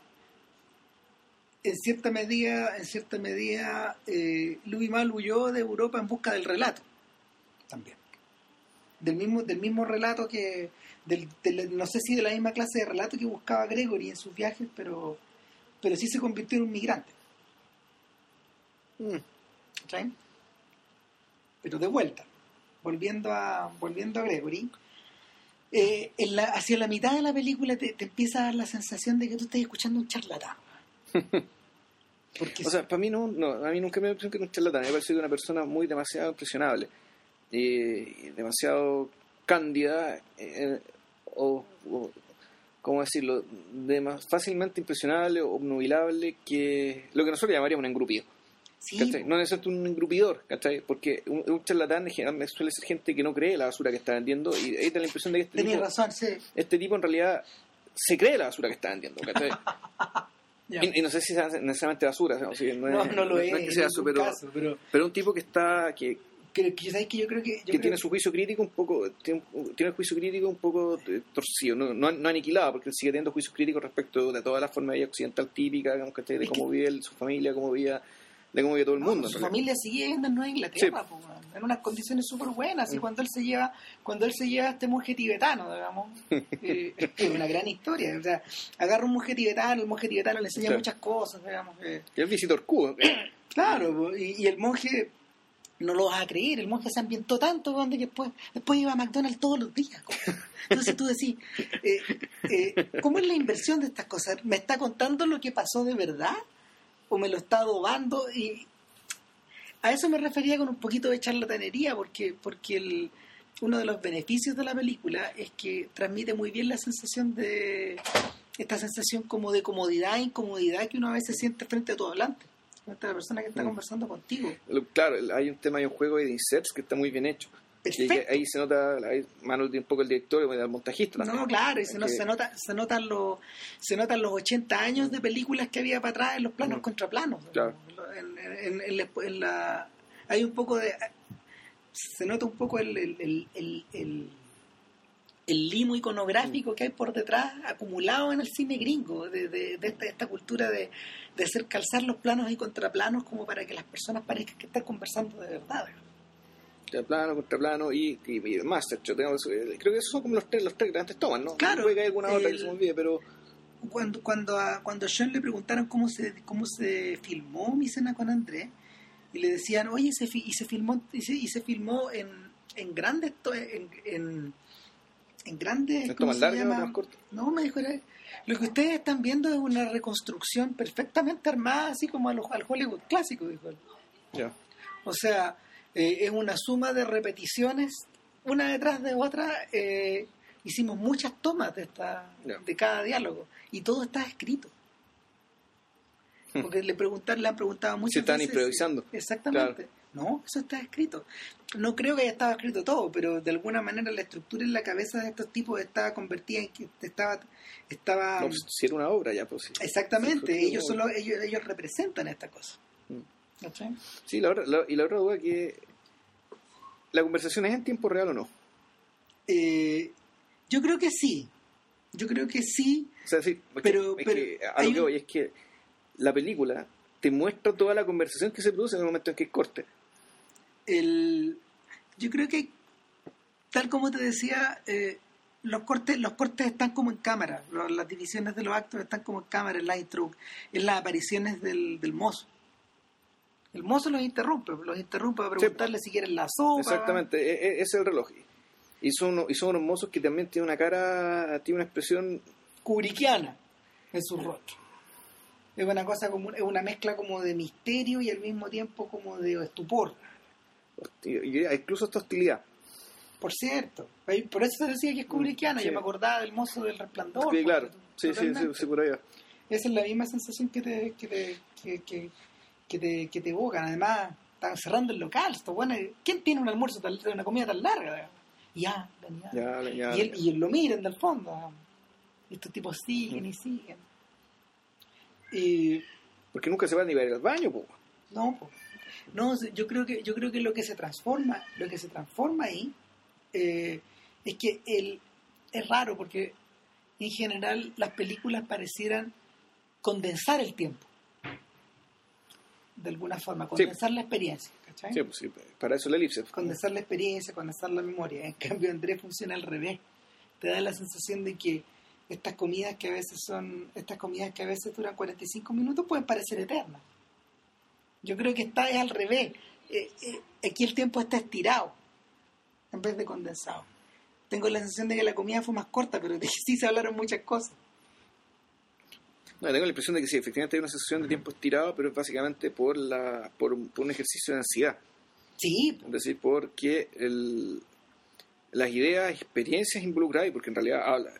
en cierta medida, en cierta medida, eh, Louis Mal huyó de Europa en busca del relato, también. Del mismo, del mismo relato que, del, del- no sé si de la misma clase de relato que buscaba Gregory en sus viajes, pero, pero sí se convirtió en un migrante. Mm. Pero de vuelta, volviendo a, volviendo a Gregory, eh, en la- hacia la mitad de la película te, te empieza a dar la sensación de que tú estás escuchando un charlatán. Porque O sea, para mí no, no, a mí nunca me pareció que era un charlatán, me parece que una persona muy demasiado impresionable, eh, demasiado cándida, eh, o, o, ¿cómo decirlo?, de más fácilmente impresionable obnubilable que lo que nosotros llamaríamos un engrupido. sí. No necesariamente un engrupidor, ¿cachai? Porque un, un charlatán generalmente suele ser gente que no cree la basura que está vendiendo y ahí da la impresión de que este tenías tipo, razón, sí. este tipo en realidad se cree la basura que está vendiendo, ¿cachai? Y, y no sé si sea necesariamente basura, o sea, no, no, es, no lo es, no es que sea eso, pero, caso, pero pero un tipo que está que, que, que, ¿sabes que yo creo que... yo que creo tiene su juicio crítico un poco tiene, un- tiene el juicio crítico un poco eh, torcido no, no, no aniquilado porque él sigue teniendo juicios críticos respecto de toda la forma de vida occidental típica digamos, de cómo vive él, su familia cómo vive de cómo vive todo el No, mundo su en realidad. familia sigue viviendo en Nueva Inglaterra, po, en unas condiciones súper buenas. Y Mm. cuando él se lleva, cuando él se lleva a este monje tibetano, digamos, eh, es una gran historia. O sea, agarra un monje tibetano, el monje tibetano le enseña Claro. muchas cosas, digamos. eh, Y es visitor Q claro, po, y, y el monje no lo vas a creer, el monje se ambientó tanto que después, después iba a McDonald's todos los días. Entonces tú decís, eh, eh, ¿cómo es la inversión de estas cosas? ¿Me está contando lo que pasó de verdad? ¿O me lo está adobando? Y a eso me refería con un poquito de charlatanería, porque, porque el, uno de los beneficios de la película es que transmite muy bien la sensación de esta sensación como de comodidad e incomodidad que uno a veces siente frente a tu hablante, frente a la persona que está Mm. conversando contigo. Claro hay un tema hay un juego de inserts que está muy bien hecho Perfecto. ahí se nota ahí, mano de un poco el director y el montajista también. No, claro, y se, no- Que- se nota, se notan los, se notan los 80 años de películas que había para atrás en los planos Mm. contra planos. Claro. En, en- en la, hay un poco de, se nota un poco el, el, el, el, limo iconográfico que hay por detrás acumulado en el cine gringo, de, de, de esta, esta cultura de, de hacer calzar los planos y contraplanos como para que las personas parezcan que están conversando de verdad. Plano contra plano y, y, y Master yo tengo, creo que esos son como los tres los tres grandes tomas ¿no? Claro, puede haya alguna otra que el- se me olvide pero cuando cuando a, cuando a Sean le preguntaron cómo se cómo se filmó mi cena con Andrés y le decían oye se fi- y se filmó y se, y se filmó en, en grandes en, en, en grandes ¿Esto ¿cómo se largo o llama? más corto? no me dijo era- lo que ustedes están viendo es una reconstrucción perfectamente armada así como a los- al Hollywood clásico dijo él ya o sea eh, es una suma de repeticiones una detrás de otra eh, hicimos muchas tomas de esta de cada diálogo y todo está escrito. Porque le preguntan le han preguntado muchas se están veces- improvisando. Exactamente. No eso está escrito. No creo que haya estado escrito todo pero de alguna manera la estructura en la cabeza de estos tipos estaba convertida en que estaba estaba no, pues, si era una obra ya pues exactamente ellos solo ellos, ellos representan esta cosa. Mm. Sí, la otra- la- y la otra duda que la conversación es en tiempo real o no. Eh, yo creo que sí. Yo creo que sí. O sea, sí, que- Pero- es pero que a lo que voy es que la película te muestra toda la conversación que se produce en el momento en que es corte. El, yo creo que, tal como te decía, eh, los cortes los cortes están como en cámara. Las divisiones de los actos están como en cámara, en la intro, en las apariciones del, del mozo. El mozo los interrumpe, los interrumpe para preguntarle si quieren la sopa. Exactamente, e- e- ese es el reloj. Y son, y son unos mozos que también tienen una cara, tiene una expresión Kubrickiana en su rostro. Es una cosa como es una mezcla como de misterio y al mismo tiempo como de estupor. diría, incluso hasta hostilidad. Por cierto, por eso se decía que es Kubrickiana. Sí. Yo me acordaba del mozo del resplandor. Sí, claro, sí, sí, sí, sí, por va. Esa es la misma sensación que te, que te, que, que, que te, que te evocan. Además, están cerrando el local. Esto, bueno, ¿Quién tiene un almuerzo, tan, una comida tan larga? Ya, venía. Ya, ya, y, él, y él lo miran del fondo. Y estos tipos siguen Mm. y siguen. Y Porque nunca se va ni a ir al baño, po. no, po. no, yo creo que yo creo que lo que se transforma, lo que se transforma ahí eh, es que el, es raro porque en general las películas parecieran condensar el tiempo de alguna forma, condensar la experiencia, ¿cachai? Sí, pues sí, para eso la elipse. condensar la experiencia, condensar la memoria. En cambio, Andrés funciona al revés. Te da la sensación de que estas comidas que a veces son, estas comidas que a veces duran 45 minutos pueden parecer eternas. Yo creo que está es al revés. Eh, eh, aquí el tiempo está estirado en vez de condensado. Tengo la sensación de que la comida fue más corta, pero sí se hablaron muchas cosas. No, tengo la impresión de que sí, efectivamente hay una sensación de tiempo estirado, pero es básicamente por, la, por, un, por un ejercicio de ansiedad. Sí, Es decir, porque el, las ideas, experiencias involucradas, y porque en realidad habla,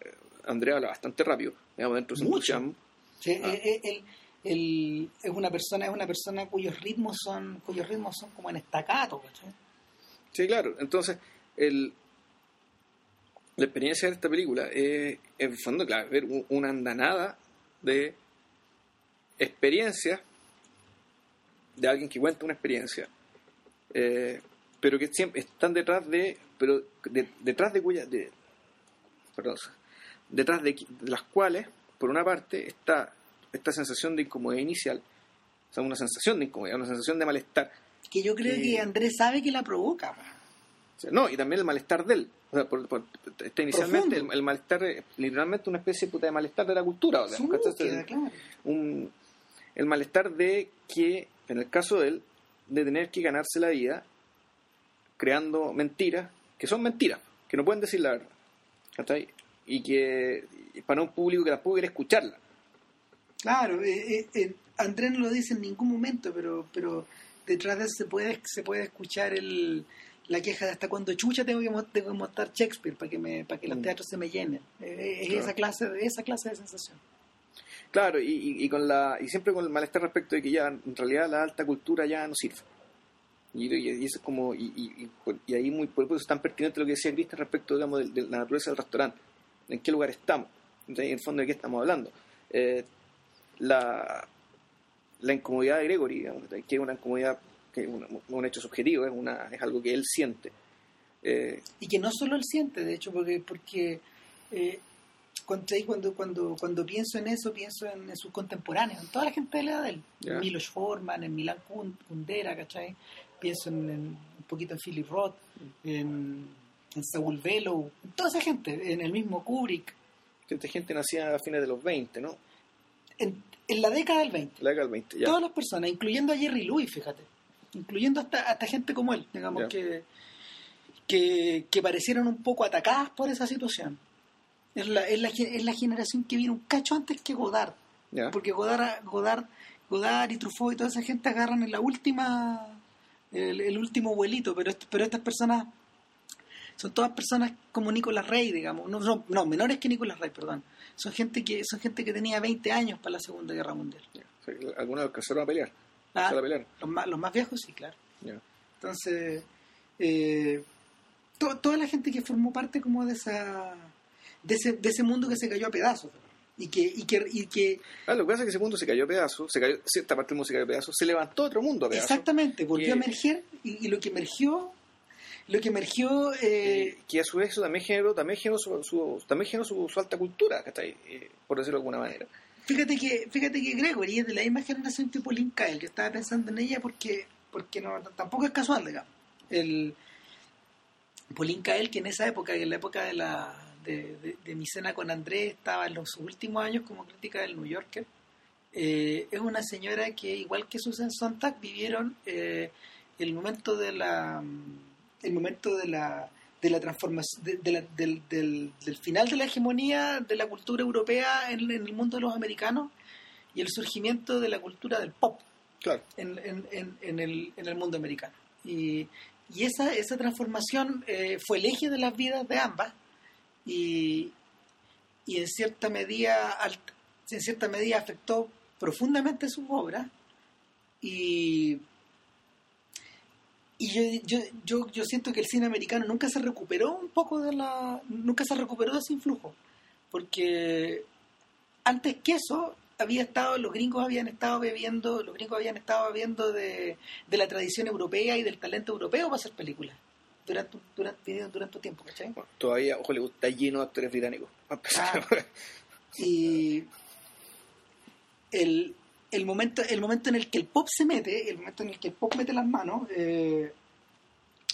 Andrea habla bastante rápido, digamos, dentro de Mucho. Sí, Ah. eh, eh, él es una persona, es una persona cuyos ritmos son, cuyos ritmos son como en estacato, ¿cachai? Sí, claro. Entonces, el, la experiencia de esta película es, en el fondo, claro, ver un- una andanada de experiencias de alguien que cuenta una experiencia, eh, pero que siempre están detrás de, pero de- detrás de cuya, de, perdón, detrás de, las cuales, por una parte, está esta sensación de incomodidad inicial, o sea, una sensación de incomodidad, una sensación de malestar, Que yo creo que Andrés sabe que la provoca. po. O sea, no, y también el malestar de él. O sea, por, por- está inicialmente el, el malestar, eh, literalmente una especie puta, de malestar de la cultura. O sea, el malestar de que, en el caso de él, de tener que ganarse la vida creando mentiras, que son mentiras, que no pueden decir la verdad. ¿cachai? Y que para un público que tampoco quiere escucharla. Claro, eh, eh, eh, Andrés no lo dice en ningún momento, pero, pero detrás de eso se puede, se puede escuchar el, la queja de hasta cuando chucha tengo que, tengo que montar Shakespeare para que, me, para que los Mm. teatros se me llenen. Eh, es Claro. esa, clase, de- esa clase de sensación. Claro, y, y- y con la, y siempre con el malestar respecto de que ya en realidad la alta cultura ya no sirve. Y, eso es como, y, ahí muy, por eso es tan pertinente lo que decía Cristian respecto digamos, de, de la naturaleza del restaurante, en qué lugar estamos, en el fondo de qué estamos hablando. Eh, la, la incomodidad de Gregory, digamos, que es una incomodidad, que es una- un hecho subjetivo, es, una, es algo que él siente. Eh, Y que no solo él siente, de hecho, porque, porque eh, cuando, cuando, cuando, cuando pienso en eso, pienso en, en sus contemporáneos, en toda la gente de la edad de él. En Milos Forman, en Milan Kun- Kundera, ¿cachai? Pienso en, en- un poquito en Philip Roth, en, en Saul Bellow, en toda esa gente, en el mismo Kubrick, esta gente nacía a fines de los 20, ¿no? en, en la década del 20. La década del 20, ya. Todas las personas, incluyendo a Jerry Lewis, fíjate, incluyendo hasta, hasta gente como él, digamos, que, que, que parecieron un poco atacadas por esa situación. Es la, es, la, es la generación que vino un cacho antes que Godard, ya. porque Godard, Godard, Godard y Truffaut y toda esa gente agarran en la última, el, el último vuelito, pero, pero estas personas son todas personas como Nicolas Rey, digamos, no, no, no, menores que Nicolas Rey, perdón. Son gente que son gente que tenía 20 años para la Segunda Guerra Mundial. sea, algunos alcanzaron a pelear. Ah, los, más, los más viejos, sí, claro. Entonces, eh, to- toda la gente que formó parte como de esa de ese, de ese mundo que se cayó a pedazos. Y que, y que, y que Ah, lo que pasa es que ese mundo se cayó a pedazos, se cayó, cierta parte del mundo se cayó a pedazos, se levantó otro mundo a pedazos. exactamente, volvió a emerger y, y lo que emergió, lo que emergió, eh, Eh, que a su vez eso también generó, también generó, su, su- también generó su, su alta cultura. Eh, por decirlo de alguna manera. Fíjate que, fíjate que Gregory es de la misma generación que Pauline Kael. Yo estaba pensando en ella porque, porque no, tampoco es casual, digamos. El Pauline Kael, que en esa época, en la época de la de, de- de mi cena con Andrés, estaba en los últimos años como crítica del New Yorker. Eh, es una señora que, igual que Susan Sontag, vivieron eh, el momento de la el momento de la de la transformación de, de la- del, del, del final de la hegemonía de la cultura europea en, en el mundo de los americanos y el surgimiento de la cultura del pop Claro. en, en, en, el, en el mundo americano. Y, y esa, esa transformación eh, fue el eje de las vidas de ambas y, y en cierta medida al- en cierta medida afectó profundamente sus obras y y yo, yo, yo, yo siento que el cine americano nunca se recuperó un poco de la nunca se recuperó de ese influjo porque antes que eso había estado los gringos habían estado bebiendo los gringos habían estado bebiendo de, de la tradición europea y del talento europeo para hacer películas durante durante durante un tiempo ¿cachai? Bueno, todavía Hollywood está lleno de actores británicos. empezar. y el, el momento el momento en el que el pop se mete el momento en el que el pop mete las manos eh,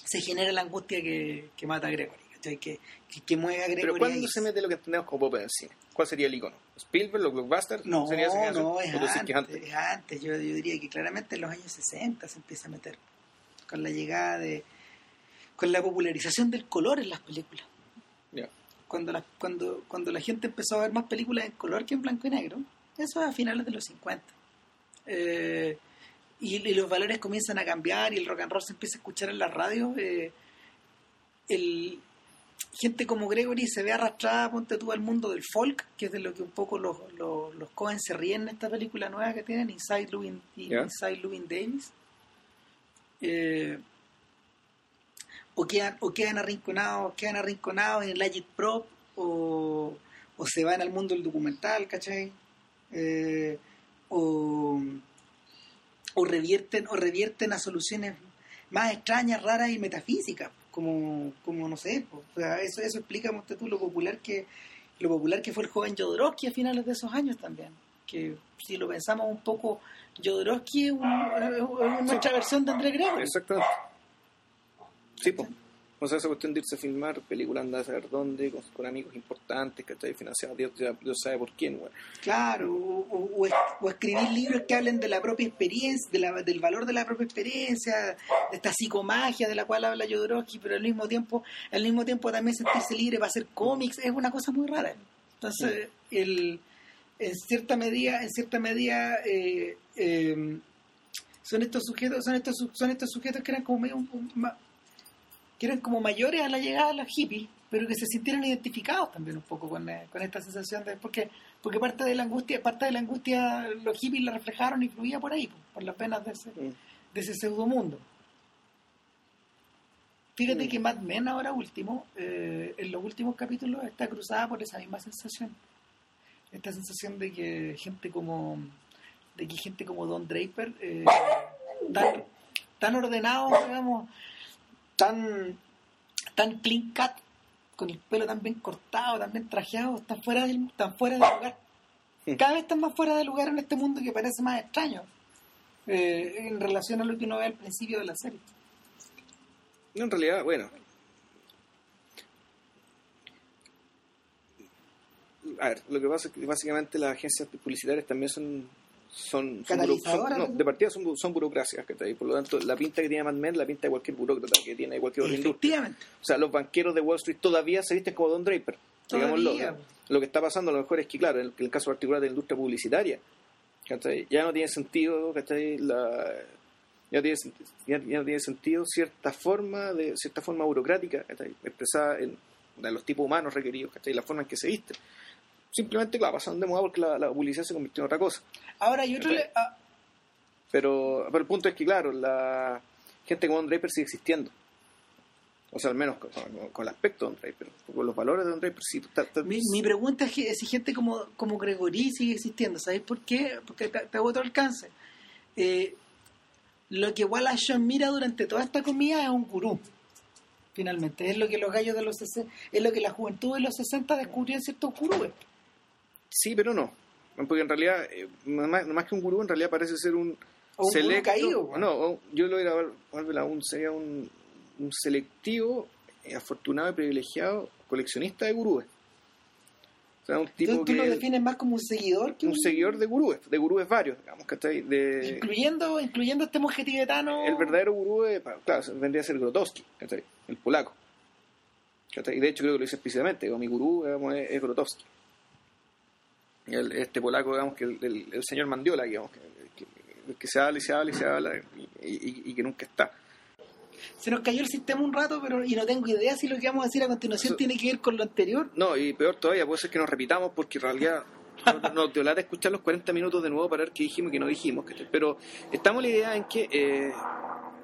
se genera la angustia que, que mata a Gregory ¿cachai? que, que, que mueve a Gregory Pero ¿cuándo se mete lo que entendemos como pop en el cine? ¿Cuál sería el icono? ¿Spielberg, los blockbusters? no, ¿Sería no, es ¿O tú decís que antes, es antes. Yo, yo diría que claramente en los años 60 se empieza a meter con la llegada de con la popularización del color en las películas cuando la, cuando, cuando la gente empezó a ver más películas en color que en blanco y negro, eso es a finales de los 50. Eh, y, y los valores comienzan a cambiar y el rock and roll se empieza a escuchar en la radio. eh, el, gente como Gregory se ve arrastrada, ponte tú, al mundo del folk, que es de lo que un poco los, los, los Coen se ríen en esta película nueva que tienen, Inside Louis, Ya. Inside Louis Davis. Eh, o quedan, o quedan arrinconados, quedan arrinconados en el Agit Prop o, o se van al mundo del documental, ¿cachai? Eh, o, o revierten, o revierten a soluciones más extrañas, raras y metafísicas, como, como no sé, pues, o sea, eso, eso explica tú, lo popular que lo popular que fue el joven Jodorowsky a finales de esos años también. Que si lo pensamos un poco, Jodorowsky es, un- es- es nuestra versión de André Gregory. Exactamente. Sí, pues. O sea, esa cuestión de irse a filmar películas, andar a saber dónde, con, con amigos importantes, que está financiado, Dios, Dios sabe por quién, güey. Claro, o, o- o es- o escribir libros que hablen de la propia experiencia, de la- del valor de la propia experiencia, de esta psicomagia de la cual habla Jodorowsky, pero al mismo tiempo, al mismo tiempo también sentirse libre para hacer cómics, es una cosa muy rara. Entonces, el, en cierta medida, en cierta medida, eh, eh, son estos sujetos, son estos, son estos sujetos que eran como medio un- un- que eran como mayores a la llegada de los hippies, pero que se sintieron identificados también un poco con, eh, con esta sensación de porque porque parte de la angustia parte de la angustia los hippies la reflejaron y fluía por ahí por las penas de ese, de ese pseudomundo fíjate Mm. que Mad Men ahora último eh, en los últimos capítulos está cruzada por esa misma sensación. Esta sensación de que gente como de que gente como Don Draper eh, tan, tan ordenados digamos tan tan clean cut con el pelo tan bien cortado tan bien trajeado están fuera del, tan fuera de lugar cada vez están más fuera de lugar en este mundo que parece más extraño eh, en relación a lo que uno ve al principio de la serie No, en realidad, bueno. A ver, lo que pasa es que básicamente las agencias publicitarias también son. Son, son, buro- son- Catalizadoras, no, de partida son, son burocracias, que Por lo tanto, la pinta que tiene Mad Men, la pinta de cualquier burócrata que tiene cualquier otra industria. O sea, los banqueros de Wall Street todavía se visten como Don Draper. Digámoslo. Lo que está pasando a lo mejor es que, claro, en el, en el caso particular de la industria publicitaria, ¿cachai? ya no tiene sentido, ¿cachai? La, ya, tiene, ya, ya no tiene sentido cierta forma de cierta forma burocrática ¿cachai? expresada en, en los tipos humanos requeridos, ¿cachai? la forma en que se visten. Simplemente, claro, pasaron de moda porque la, la publicidad se convirtió en otra cosa. ahora y otro le- ah, Pero, pero el punto es que, claro, la gente como Don Draper sigue existiendo. O sea, al menos con, con el aspecto de Don Draper, con los valores de Don Draper. Sí, ta- ta- Mi, mi pregunta es que si gente como, como Gregory sigue existiendo, ¿sabéis por qué? Porque te, te hago otro alcance. Eh, lo que Wallace mira durante toda esta comida es un gurú. Finalmente, es lo que los gallos de los 60, es lo que la juventud de los 60 descubrió en ciertos gurúes. Sí, pero no. Porque en realidad, eh, más, más que un gurú, en realidad parece ser un O un gurú caído. No, yo lo era un, sería un, un selectivo, eh, afortunado y privilegiado coleccionista de gurúes. O sea, un tipo Entonces tú que lo defines más como un seguidor que un seguidor de gurúes, de gurúes varios, digamos, ¿cachai? De, incluyendo, incluyendo este monje tibetano. el verdadero gurú, de- claro, vendría a ser Grotowski, ¿cachai? El polaco. ¿cachai? Y de hecho creo que lo dice explícitamente, digo, mi gurú digamos, es, es Grotowski. El- este polaco, digamos, que el, el- el señor Mandiola, digamos, que, que- que se habla y se habla y se habla y, y- y que nunca está. Se nos cayó el sistema un rato, pero y no tengo idea si lo que vamos a decir a continuación Eso- tiene que ver con lo anterior. No, y peor todavía, puede ser que nos repitamos porque en realidad no- nos dio lata escuchar los 40 minutos de nuevo para ver qué dijimos y qué no dijimos. Pero estamos en la idea en que, eh,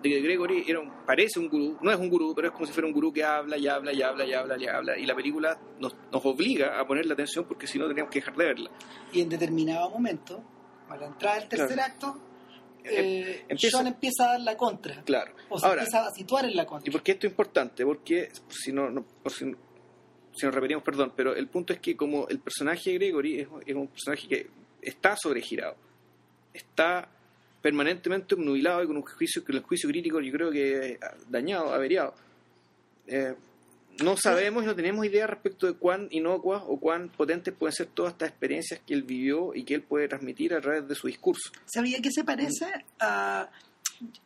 de que Gregory era un- parece un gurú, no es un gurú, pero es como si fuera un gurú que habla y habla y habla y habla y habla. Y la película nos, nos obliga a ponerle atención porque si no teníamos que dejar de verla. Y en determinado momento, a la entrada del tercer acto, eh, empieza- John empieza a dar la contra. Claro. O se Ahora, empieza a situar en la ¿y contra. por qué esto es importante? Porque, si no, no- por si, si nos repetimos, perdón, pero el punto es que como el personaje de Gregory es, es un personaje que está sobregirado, está permanentemente obnubilado y con un juicio, con el juicio crítico yo creo que eh, dañado, averiado. Eh, no sabemos y no tenemos idea respecto de cuán inocuas o cuán potentes pueden ser todas estas experiencias que él vivió y que él puede transmitir a través de su discurso. ¿Sabía que se parece a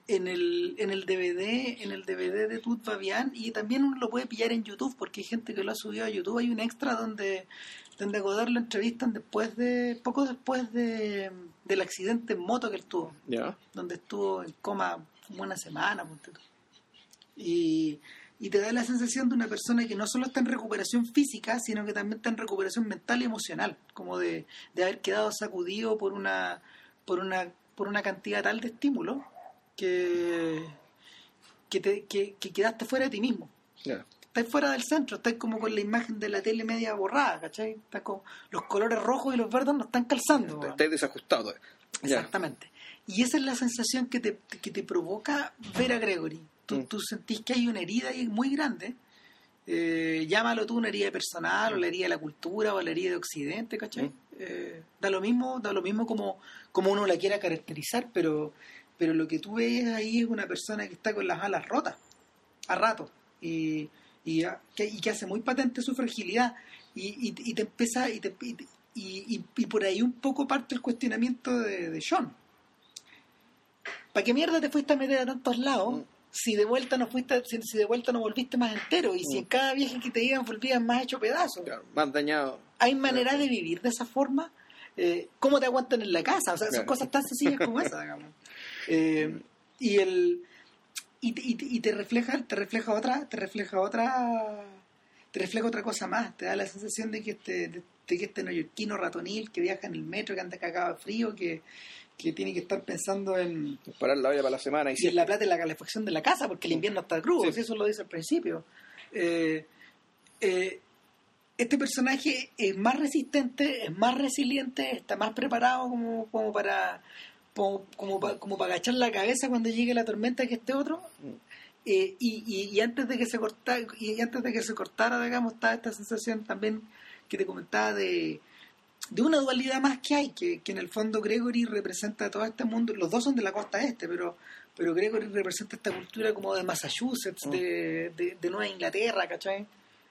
en el, en el DVD en el DVD de Tut Fabián y también uno lo puede pillar en YouTube porque hay gente que lo ha subido a YouTube. Hay un extra donde donde a Godard lo entrevistan después de poco después de, del accidente en moto que él tuvo donde estuvo en coma una semana y, y te da la sensación de una persona que no solo está en recuperación física sino que también está en recuperación mental y emocional como de, de haber quedado sacudido por una por una por una cantidad tal de estímulos que que, te, que, que quedaste fuera de ti mismo estás fuera del centro, estás como con la imagen de la tele media borrada, ¿cachai? Estás con, los colores rojos y los verdes no están calzando. weón. Estáis desajustados. Ya. Exactamente. Y esa es la sensación que te, que te provoca ver a Gregory. Tú, Mm. tú sentís que hay una herida ahí muy grande. Eh, llámalo tú una herida personal, o la herida de la cultura, o la herida de Occidente, ¿cachai? Mm. Eh, da lo mismo, da lo mismo como, como uno la quiera caracterizar, pero, pero lo que tú ves ahí es una persona que está con las alas rotas, a rato, y, y, a- que, y que hace muy patente su fragilidad, y, y, y te empieza, y, te, y, y, y- y por ahí un poco parte el cuestionamiento de, de John. ¿Para qué mierda te fuiste a meter a tantos lados? Mm. Si de vuelta no fuiste, si, si de vuelta no volviste más entero, y si en cada viaje que te iban volvías más hecho pedazos. Claro, más dañado. ¿Hay manera de vivir de esa forma? Eh, ¿Cómo te aguantan en la casa? O sea, son cosas tan sencillas como esa, digamos. Eh, y el y, te- y, y te refleja te refleja otra te refleja otra te refleja otra cosa más te da la sensación de que este de, de que este neoyorquino ratonil que viaja en el metro que anda cagado de frío que, que tiene que estar pensando en, Parar la olla para la semana y y en la plata y la calefacción de la casa, porque el invierno está crudo, Sí. eso lo dice al principio. Eh, eh, este personaje es más resistente, es más resiliente, está más preparado como, como para como, como, pa- como para agachar la cabeza cuando llegue la tormenta que este otro. Mm. Eh, y, y, y antes de que se cortara, y antes de que se cortara, digamos, está esta sensación también que te comentaba de, de una dualidad más que hay, que, que en el fondo Gregory representa todo este mundo, los dos son de la costa este, pero, pero Gregory representa esta cultura como de Massachusetts, Mm. de, de, de Nueva Inglaterra, ¿cachai?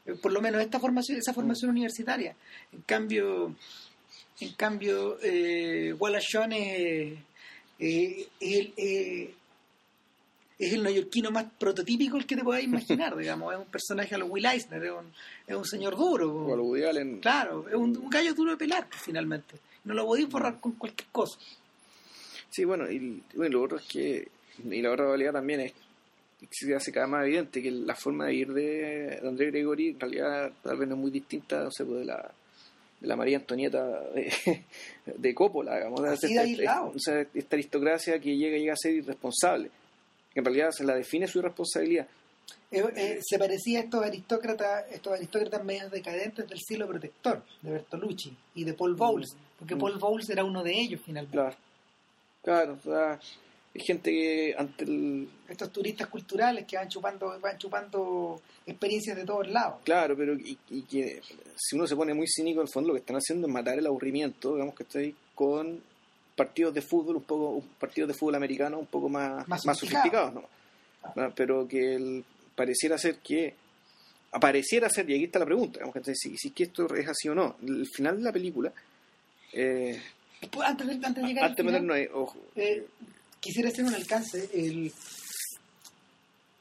Eh, Por lo menos esta formación, esa formación universitaria. En cambio, en cambio, eh, Wallace Shawn es, eh, es el, eh, es el neoyorquino más prototípico el que te puedas imaginar, digamos. Es un personaje a lo Will Eisner, es un, es un señor duro. O a lo Woody Allen. Claro, es un, un gallo duro de pelar, finalmente. No lo podéis borrar con cualquier cosa. Sí, bueno, y, bueno, lo otro es que, y la otra realidad también es que se hace cada vez más evidente que la forma de vivir de, André Gregory en realidad tal vez no es muy distinta, no sé, pues, de la, la María Antonieta de, de Coppola, digamos. Esta, o sea, esta aristocracia que llega, llega a ser irresponsable, que en realidad se la define su irresponsabilidad. Eh, eh, se parecía a estos aristócratas, estos aristócratas medios decadentes del siglo protector, de Bertolucci y de Paul Bowles, porque Mm. Paul Bowles era uno de ellos finalmente. Claro. Claro, o sea, hay gente que ante el... Estos turistas culturales que van chupando, van chupando experiencias de todos lados. Claro, pero y, y que si uno se pone muy cínico, en el fondo lo que están haciendo es matar el aburrimiento, digamos que estoy con partidos de fútbol un poco, un partidos de fútbol americano un poco más, Más más, sofisticados. ¿no? ¿No? Pero que el- pareciera ser que apareciera ser, y aquí está la pregunta, digamos que si, si es que esto es así o no. El final de la película, eh, Antes antes de llegar al antes de final, meternos ahí, ojo, eh, quisiera hacer un alcance. El,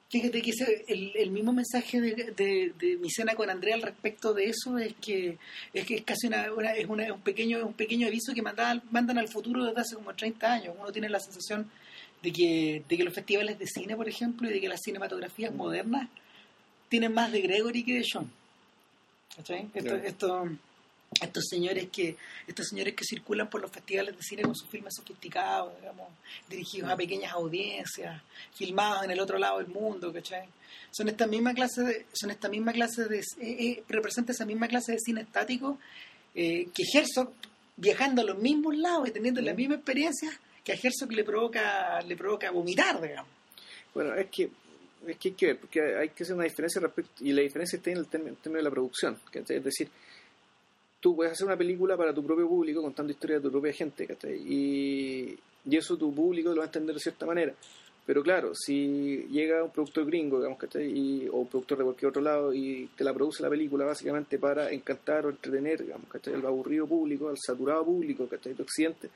fíjate que ese- el, el mismo mensaje de, de, de mi cena con Andrea al respecto de eso es que es que es casi una, una- es una- un pequeño un pequeño aviso que mandan, mandan al futuro desde hace como 30 años. Uno tiene la sensación de que, de que los festivales de cine, por ejemplo, y de que las cinematografías modernas tienen más de Gregory que de John. ¿Cachai? Esto- Ya. esto- estos señores que estos señores que circulan por los festivales de cine con sus filmes sofisticados, digamos, dirigidos a pequeñas audiencias, filmados en el otro lado del mundo, ¿cachai? Son esta misma clase de, son esta misma clase de, eh, eh, representa esa misma clase de cine estático eh, que Herzog, viajando a los mismos lados y teniendo la misma experiencia, que a Herzog le provoca, le provoca vomitar, digamos. Bueno, es que, es que hay que ver, porque hay que hacer una diferencia respecto, y la diferencia está en el término, de la producción, es decir, tú puedes hacer una película para tu propio público contando historias de tu propia gente, ¿cachai? Y, y eso tu público lo va a entender de cierta manera. Pero claro, si llega un productor gringo, digamos, ¿cachai? Y, o un productor de cualquier otro lado y te la produce la película básicamente para encantar o entretener, digamos, ¿cachai? Al aburrido público, al saturado público, ¿cachai? De Occidente.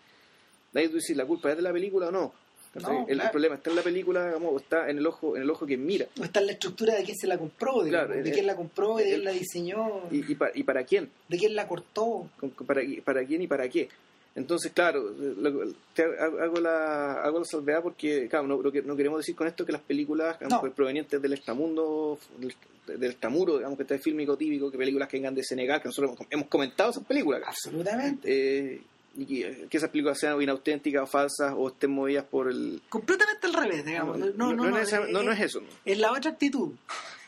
De ahí tú dices, ¿la culpa es de la película o no? El, problema está en la película, digamos, o está en el ojo, en el ojo que mira. O está en la estructura de quién se la compró, Claro, de eh, quién la compró, de eh, quién la diseñó, Y, y, pa- y para quién, de quién la cortó. con- para, para quién y para qué. Entonces, claro, lo- te hago hago la, hago la salvedad porque, claro, no, lo que- no queremos decir con esto que las películas digamos, No. pues, provenientes del estamundo, del, del estamuro, digamos, que está el fílmico típico, que películas que vengan de Senegal, que nosotros hemos, hemos comentado esas películas, Absolutamente. eh, y que, que esas películas sean inauténticas o falsas o estén movidas por el... Completamente al revés, digamos. No, no, no, no, es, eh, no, eh, es eso. ¿no? es la otra actitud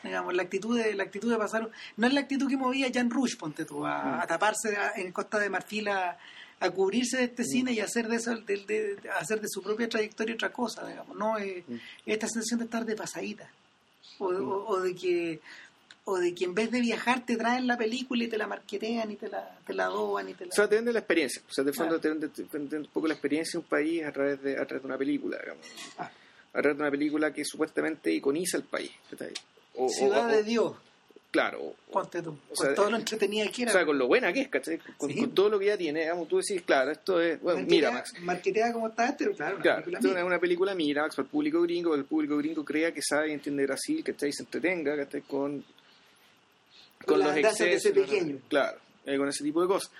digamos la actitud de la actitud de pasar no es la actitud que movía Jan Rush ponte tú a, Mm. a taparse a- en Costa de Marfil a, a cubrirse de este cine y hacer de eso de, de- de hacer de su propia trayectoria otra cosa digamos no Eh, Mm. esta sensación de estar de pasadita o, o- o de que o de que en vez de viajar te traen la película y te la marquetean y te la, te la adoban y te la... O sea, te vende la experiencia. O sea, de fondo Claro. te vende, te vende un poco la experiencia de un país a través de, a través de una película, digamos. Ah. A través de una película que supuestamente iconiza el país. O, o- Ciudad o- de Dios, Claro. o- ponte tú, o con sea, todo lo entretenida que O era. sea, con lo buena que es, ¿cachai? Con, Sí. con todo lo que ya tiene, digamos, tú decís, claro, esto es, bueno, Marquetea- Miramax. Marqueteada como está este, pero claro, una Claro, película esto es una, película Miramax para el público gringo, para el público gringo crea que sabe y entiende Brasil, ¿cachai? Se entretenga, ¿cachai? Con, Con los de ese excesos, ¿no? pequeño. Claro, eh, con ese tipo de cosas.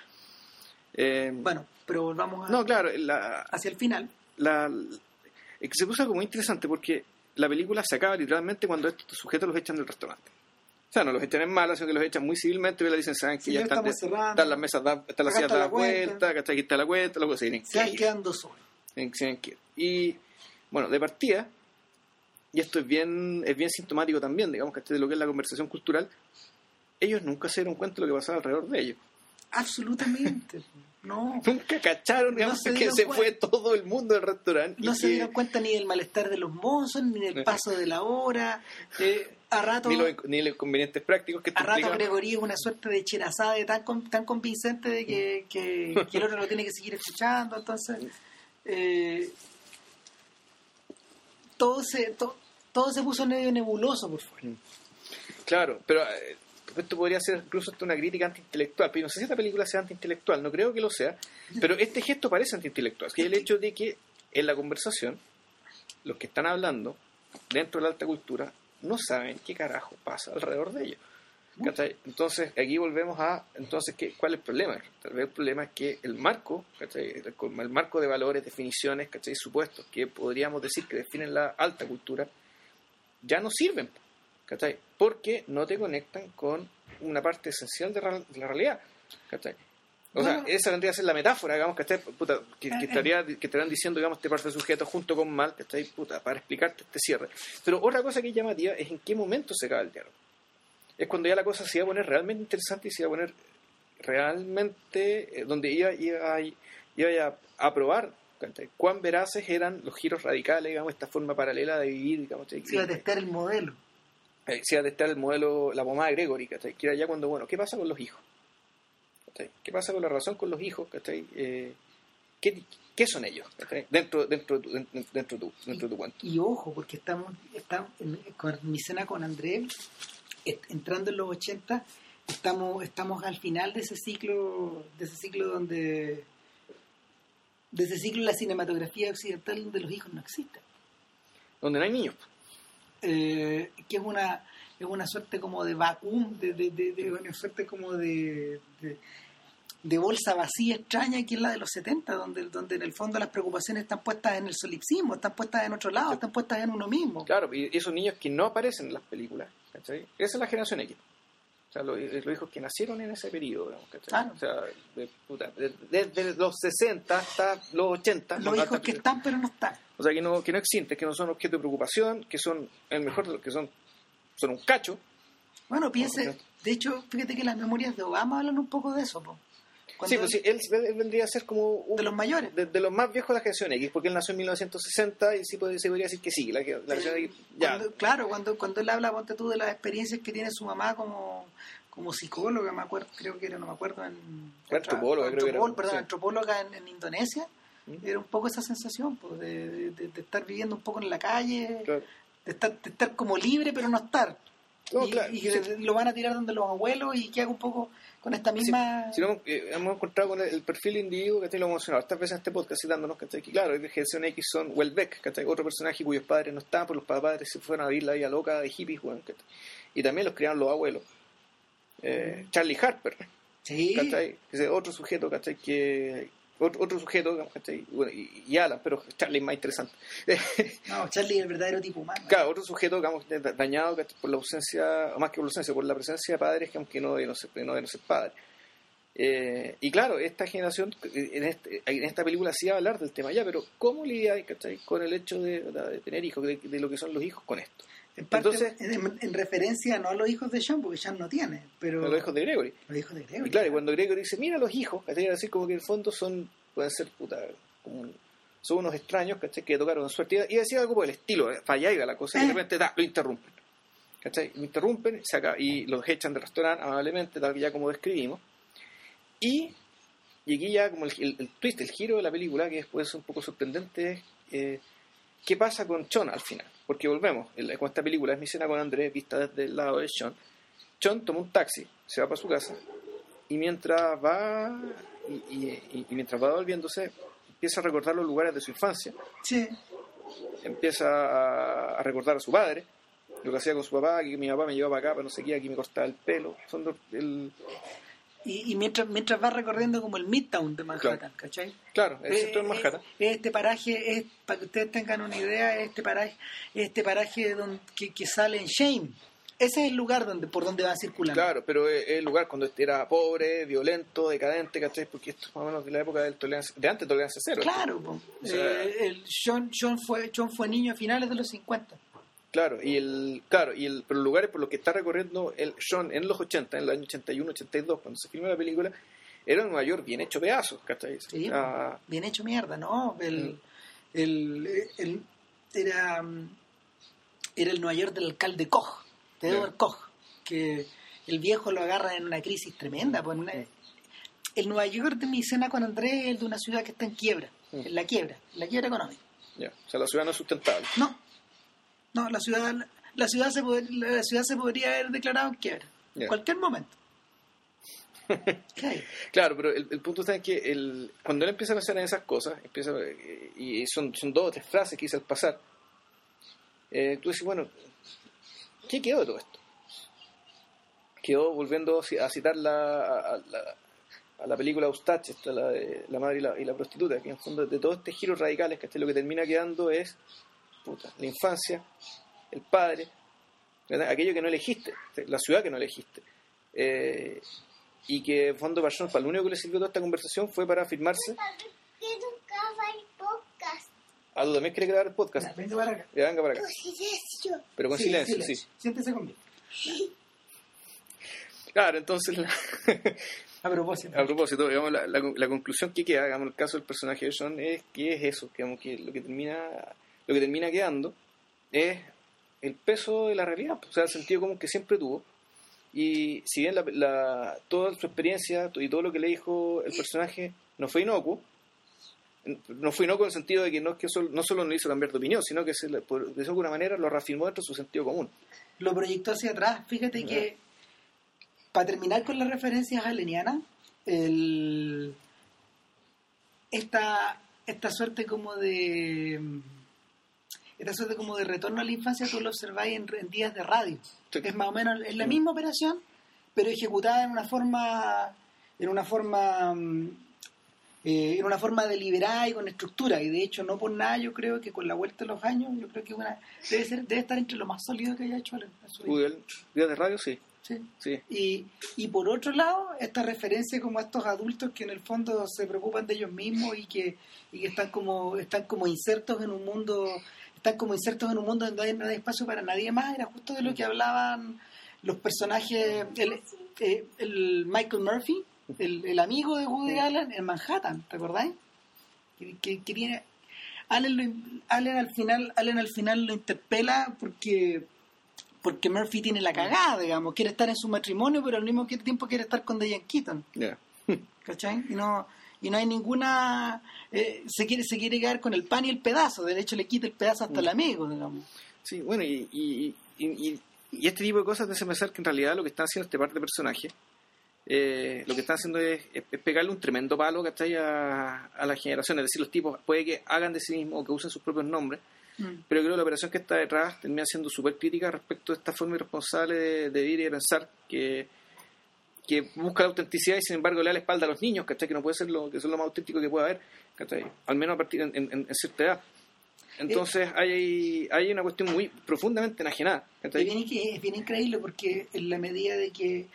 Eh, Bueno, pero volvamos a- no, claro, la, hacia el final. la, es que se puso algo muy interesante porque la película se acaba literalmente cuando estos sujetos los echan del restaurante. O sea, no los echan en mala, sino que los echan muy civilmente y le dicen, saben que Sí, ya están, de- están las mesas, da- están las sillas dadas vuelta, ¿cachai? Aquí está la cuenta, luego se tienen Se van quedando solos. Y bueno, de partida, y esto es bien, es bien sintomático también, digamos, que de lo que es la conversación cultural, ellos nunca se dieron cuenta de lo que pasaba alrededor de ellos. Absolutamente. No. Nunca cacharon, No digamos, se que se cuenta. fue todo el mundo del restaurante. No se que- dieron cuenta ni del malestar de los mozos, ni del Eh. paso de la hora. Eh, a rato, ni, los, ni los inconvenientes prácticos que a rato implican. Gregory es una suerte de cherazada de tan, con- tan convincente de que, que, que el otro lo tiene que seguir escuchando. Entonces, eh, todo, se, to- todo se puso medio nebuloso por fuera. Claro, pero eh, esto podría ser incluso hasta una crítica antiintelectual. Pero no sé si esta película sea antiintelectual, no creo que lo sea. Pero este gesto parece antiintelectual. Que es el hecho de que en la conversación, los que están hablando dentro de la alta cultura no saben qué carajo pasa alrededor de ellos. Entonces, aquí volvemos a, entonces, ¿qué, ¿cuál es el problema? Tal vez el problema es que el marco. El, el marco de valores, definiciones, ¿cachai? supuestos que podríamos decir que definen la alta cultura, ya no sirven, ¿cachai? Porque no te conectan con una parte esencial de, la realidad, ¿cachai? O sea, esa vendría a ser la metáfora, digamos, que, esté, puta, que, que Eh, eh. estaría, que estarían diciendo, digamos, este par de sujetos junto con mal, puta, para explicarte este cierre. Pero otra cosa que es llamativa es en qué momento se acaba el diálogo. Es cuando ya la cosa se iba a poner realmente interesante y se iba a poner realmente eh, donde iba, iba, a- iba a, a probar ¿cachai? cuán veraces eran los giros radicales, digamos, esta forma paralela de vivir, digamos, ¿cachai? Se iba a testar el modelo. Se iba a testar el modelo, la pomada Gregory, ¿cachai? que era ya cuando, bueno, ¿qué pasa con los hijos? ¿Qué pasa con la relación con los hijos? Eh, ¿qué, qué son ellos? Dentro, dentro, dentro, dentro, de tu, dentro de tu cuento. Y ojo, porque estamos, estamos en, con mi cena con André, est- entrando en los 80, estamos, estamos al final de ese ciclo, de ese ciclo donde de ese ciclo la cinematografía occidental donde los hijos no existen. Donde no hay niños. Eh, que es una es una suerte como de vacuum, de, de, de- de una suerte como de, de, de bolsa vacía extraña que es la de los 70, donde, donde en el fondo las preocupaciones están puestas en el solipsismo, están puestas en otro lado, están puestas en uno mismo. Claro, y esos niños que no aparecen en las películas, ¿cachai? Esa es la generación X. Sea, los, los hijos que nacieron en ese periodo. O sea, de- puta, de- desde los 60 hasta los 80. Los hijos que están pero no están. O sea, que no, que no existen, que no son objeto de preocupación, que son, el mejor de los que son, son un cacho. Bueno, piense, de hecho, fíjate que las memorias de Obama hablan un poco de eso, po. Sí, pues sí, él, él vendría a ser como un- de los mayores. de, de los más viejos de la generación X, porque él nació en 1960 y sí puede- se podría decir que sí, la, la generación X, ya. Cuando- claro, cuando, cuando él habla, ponte tú, de las experiencias que tiene su mamá como, como psicóloga, me acuerdo, creo que era, no me acuerdo, en... Antropóloga, creo que era, antropóloga, perdón, sí. antropóloga en, en Indonesia. ¿Mm? Era un poco esa sensación, pues, de, de- de- de estar viviendo un poco en la calle, Claro. de, estar, de estar como libre, pero no estar. No, y, claro, y que sí. lo van a tirar donde los abuelos y que haga un poco con esta misma... Si no, eh, hemos encontrado con el, el perfil de individuo que te lo hemos mencionado estas veces en este podcast citándonos ¿cachai? que claro, de generación X son Welbeck, ¿cachai? otro personaje cuyos padres no estaban, pues los padres se fueron a vivir la vida loca de hippies, weón, ¿cachai? y también los criaron los abuelos. Eh, Charlie Harper, sí, ¿cachai? Que es otro sujeto, ¿cachai? Que, otro, otro sujeto, digamos, ¿cachai? Bueno, y, y Alan, pero Charlie es más interesante. no, Charlie es el verdadero tipo humano. Claro, otro sujeto, digamos, da- dañado por la ausencia, o más que por la ausencia, por la presencia de padres que aunque no deben ser, no deben ser padres. Eh, y claro, esta generación, en, este- en esta película sí va a hablar del tema ya, pero ¿cómo lidiar ¿cachai? con el hecho de, de tener hijos, de, de lo que son los hijos con esto? En, parte, Entonces- en, en referencia no a los hijos de Sean, porque Sean no tiene, pero Los hijos de Gregory. los hijos de Gregory. Y claro, y cuando Gregory dice, mira los hijos, ¿cachai? Así como que en el fondo son, pueden ser, puta, como son unos extraños, ¿cachai? Que tocaron suerte. Y decía algo por el estilo, ¿eh? falla iba la cosa, y de Eh. repente, ta, lo interrumpen. ¿Cachai? Lo interrumpen se acaba- y los echan del restaurante amablemente, tal que ya como describimos. Y, y aquí ya como el, el- el twist, el giro de la película, que después es un poco sorprendente, es eh, qué pasa con Chon al final. Porque volvemos, el- con esta película es mi escena con Andrés, vista desde el lado de Sean. Chon toma un taxi, se va para su casa, y mientras va y, y- y- y mientras va volviéndose, empieza a recordar los lugares de su infancia, Sí, empieza a, a recordar a su padre, lo que hacía con su papá, que mi papá me llevaba acá, para no sé qué, aquí me cortaba el pelo. Son el, y, y mientras, mientras va recorriendo como el Midtown de Manhattan, Claro. ¿cachai? claro, el Eh, centro de Manhattan. eh, Este paraje, es, para que ustedes tengan una idea, este paraje, este paraje donde, que, que sale en Shame. Ese es el lugar donde por donde va circulando. Claro, pero es el lugar cuando era pobre, violento, decadente, ¿cachai? Porque esto es más o menos de la época del tolerancia, de antes de tolerancia cero. Claro. O sea- Eh, el John, John, fue, John fue niño a finales de los 50. Claro, y el, claro, y el, pero los lugares por los que está recorriendo el Sean en los 80, en el año 81, 82, cuando se filmó la película, era un Nueva York bien hecho pedazos, ¿cachai? Sí, Ah, bien hecho mierda, ¿no? El, Mm. el, el- era, era el Nueva York del alcalde Koch, de. Edward Koch, que el viejo lo agarra en una crisis tremenda. Pues una- el Nueva York de mi cena con Andrés es el de una ciudad que está en quiebra, Mm. en la quiebra, en la quiebra económica. ya, o sea, la ciudad no es sustentable. No, no, la ciudad, la ciudad, se, pod- la ciudad se podría haber declarado en quiebra, en cualquier momento. Claro, pero el, el punto está en que el, cuando él empieza a pensar en esas cosas, empieza, y son, son dos o tres frases que hice al pasar, eh, tú dices, bueno, ¿qué quedó de todo esto? Quedó volviendo a citar la, a, la, a la película Eustache, esta, la de la madre y la, y la prostituta, que en el fondo de todo este giro radicales, que lo que termina quedando es puta, la infancia, el padre, ¿verdad? aquello que no elegiste, la ciudad que no elegiste. Eh, y que Fondo Parsons, para lo único que le sirvió toda esta conversación fue para firmarse. Que tocaba el podcast. Ah, tú también quieres grabar el podcast. Ya, venga para acá. Ya, venga para acá. Con silencio. Pero con Sí, silencio, sí. Siéntese conmigo. Claro, entonces, la- A propósito. a propósito, digamos, la, la- la conclusión que queda, digamos, en el caso del personaje de John, es que es eso, digamos, que lo que termina, lo que termina quedando es el peso de la realidad, o sea, el sentido común que siempre tuvo. Y si bien la, la- toda su experiencia y todo lo que le dijo el personaje no fue inocuo, no fue inocuo en el sentido de que no es que solo, no solo no hizo cambiar de opinión, sino que se por- de alguna manera lo reafirmó dentro de su sentido común. Lo proyectó hacia atrás. Fíjate que, para terminar con las referencias alenianas, el, esta, esta suerte como de esta suerte como de retorno a la infancia tú lo observáis en, en días de radio Sí. es más o menos es la misma operación pero ejecutada en una forma en una forma mm, eh, en una forma deliberada y con estructura y de hecho no por nada yo creo que con la vuelta de los años yo creo que una, debe ser debe estar entre lo más sólido que haya hecho en su vida. Uy, el día de radio, sí, Sí. sí. Y, y por otro lado, esta referencia como a estos adultos que en el fondo se preocupan de ellos mismos y que, y que están como están como insertos en un mundo están como insertos en un mundo donde no hay, espacio para nadie más era justo de lo que hablaban los personajes el, eh, el Michael Murphy el, el amigo de Woody Allen en Manhattan ¿te acordáis? que, que, que tiene Allen, lo- Allen al final Allen al final lo interpela porque porque Murphy tiene la cagada, digamos, quiere estar en su matrimonio, pero al mismo tiempo quiere estar con Diane Keaton, Ya. ¿cachai? Y no, y no hay ninguna... eh, se quiere se quiere quedar con el pan y el pedazo, de hecho le quita el pedazo hasta el amigo, digamos. Sí, bueno, y, y, y, y- y este tipo de cosas te hace pensar que en realidad lo que están haciendo este par de personajes, eh, lo que están haciendo es, es- es pegarle un tremendo palo ¿cachai? A, a la generación. Es decir, los tipos puede que hagan de sí mismos o que usen sus propios nombres, Mm. pero creo que la operación que está detrás termina siendo súper crítica respecto a esta forma irresponsable de, de vivir y de pensar que, que busca la autenticidad y sin embargo le da la espalda a los niños, ¿cachai? Que no puede ser lo, que son lo más auténtico que pueda haber, ¿cachai? Al menos a partir en, en- en cierta edad. Entonces hay, hay una cuestión muy profundamente enajenada. ¿cachai? Y bien, que es bien increíble porque en la medida de que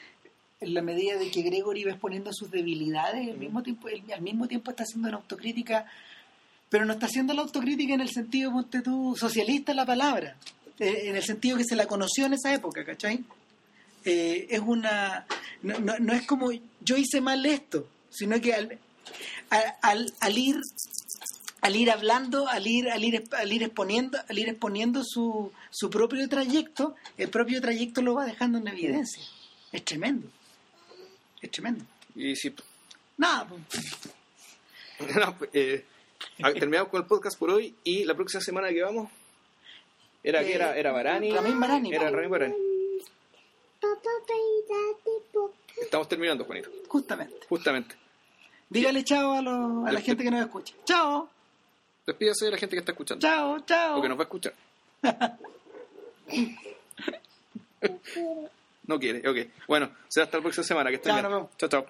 en la medida de que Gregory va exponiendo sus debilidades, al mismo tiempo él- al mismo tiempo está haciendo una autocrítica, pero no está haciendo la autocrítica en el sentido, ponte tú, socialista la palabra, eh, en el sentido que se la conoció en esa época, ¿cachai? Eh, es una no, no, no es como yo hice mal esto, sino que al, al, al- ir al ir hablando, al ir, al ir, al ir exponiendo, al ir exponiendo su, su propio trayecto, el propio trayecto lo va dejando en evidencia. Es tremendo. Es tremendo. Y si, Nada, pues, no, pues, eh, terminamos con el podcast por hoy y la próxima semana que vamos era que era, era Barani. Ramin Barani. Era Ramin Barani. Estamos terminando, Juanito. justamente. Justamente. Dígale chao a, los- a la gente que nos escucha. Chao, Despídase de la gente que está escuchando. chao, chao. Porque nos va a escuchar. no quiere, ok. Bueno, será hasta la próxima semana. Que estén Chao, bien. nos vemos. Chao, chao.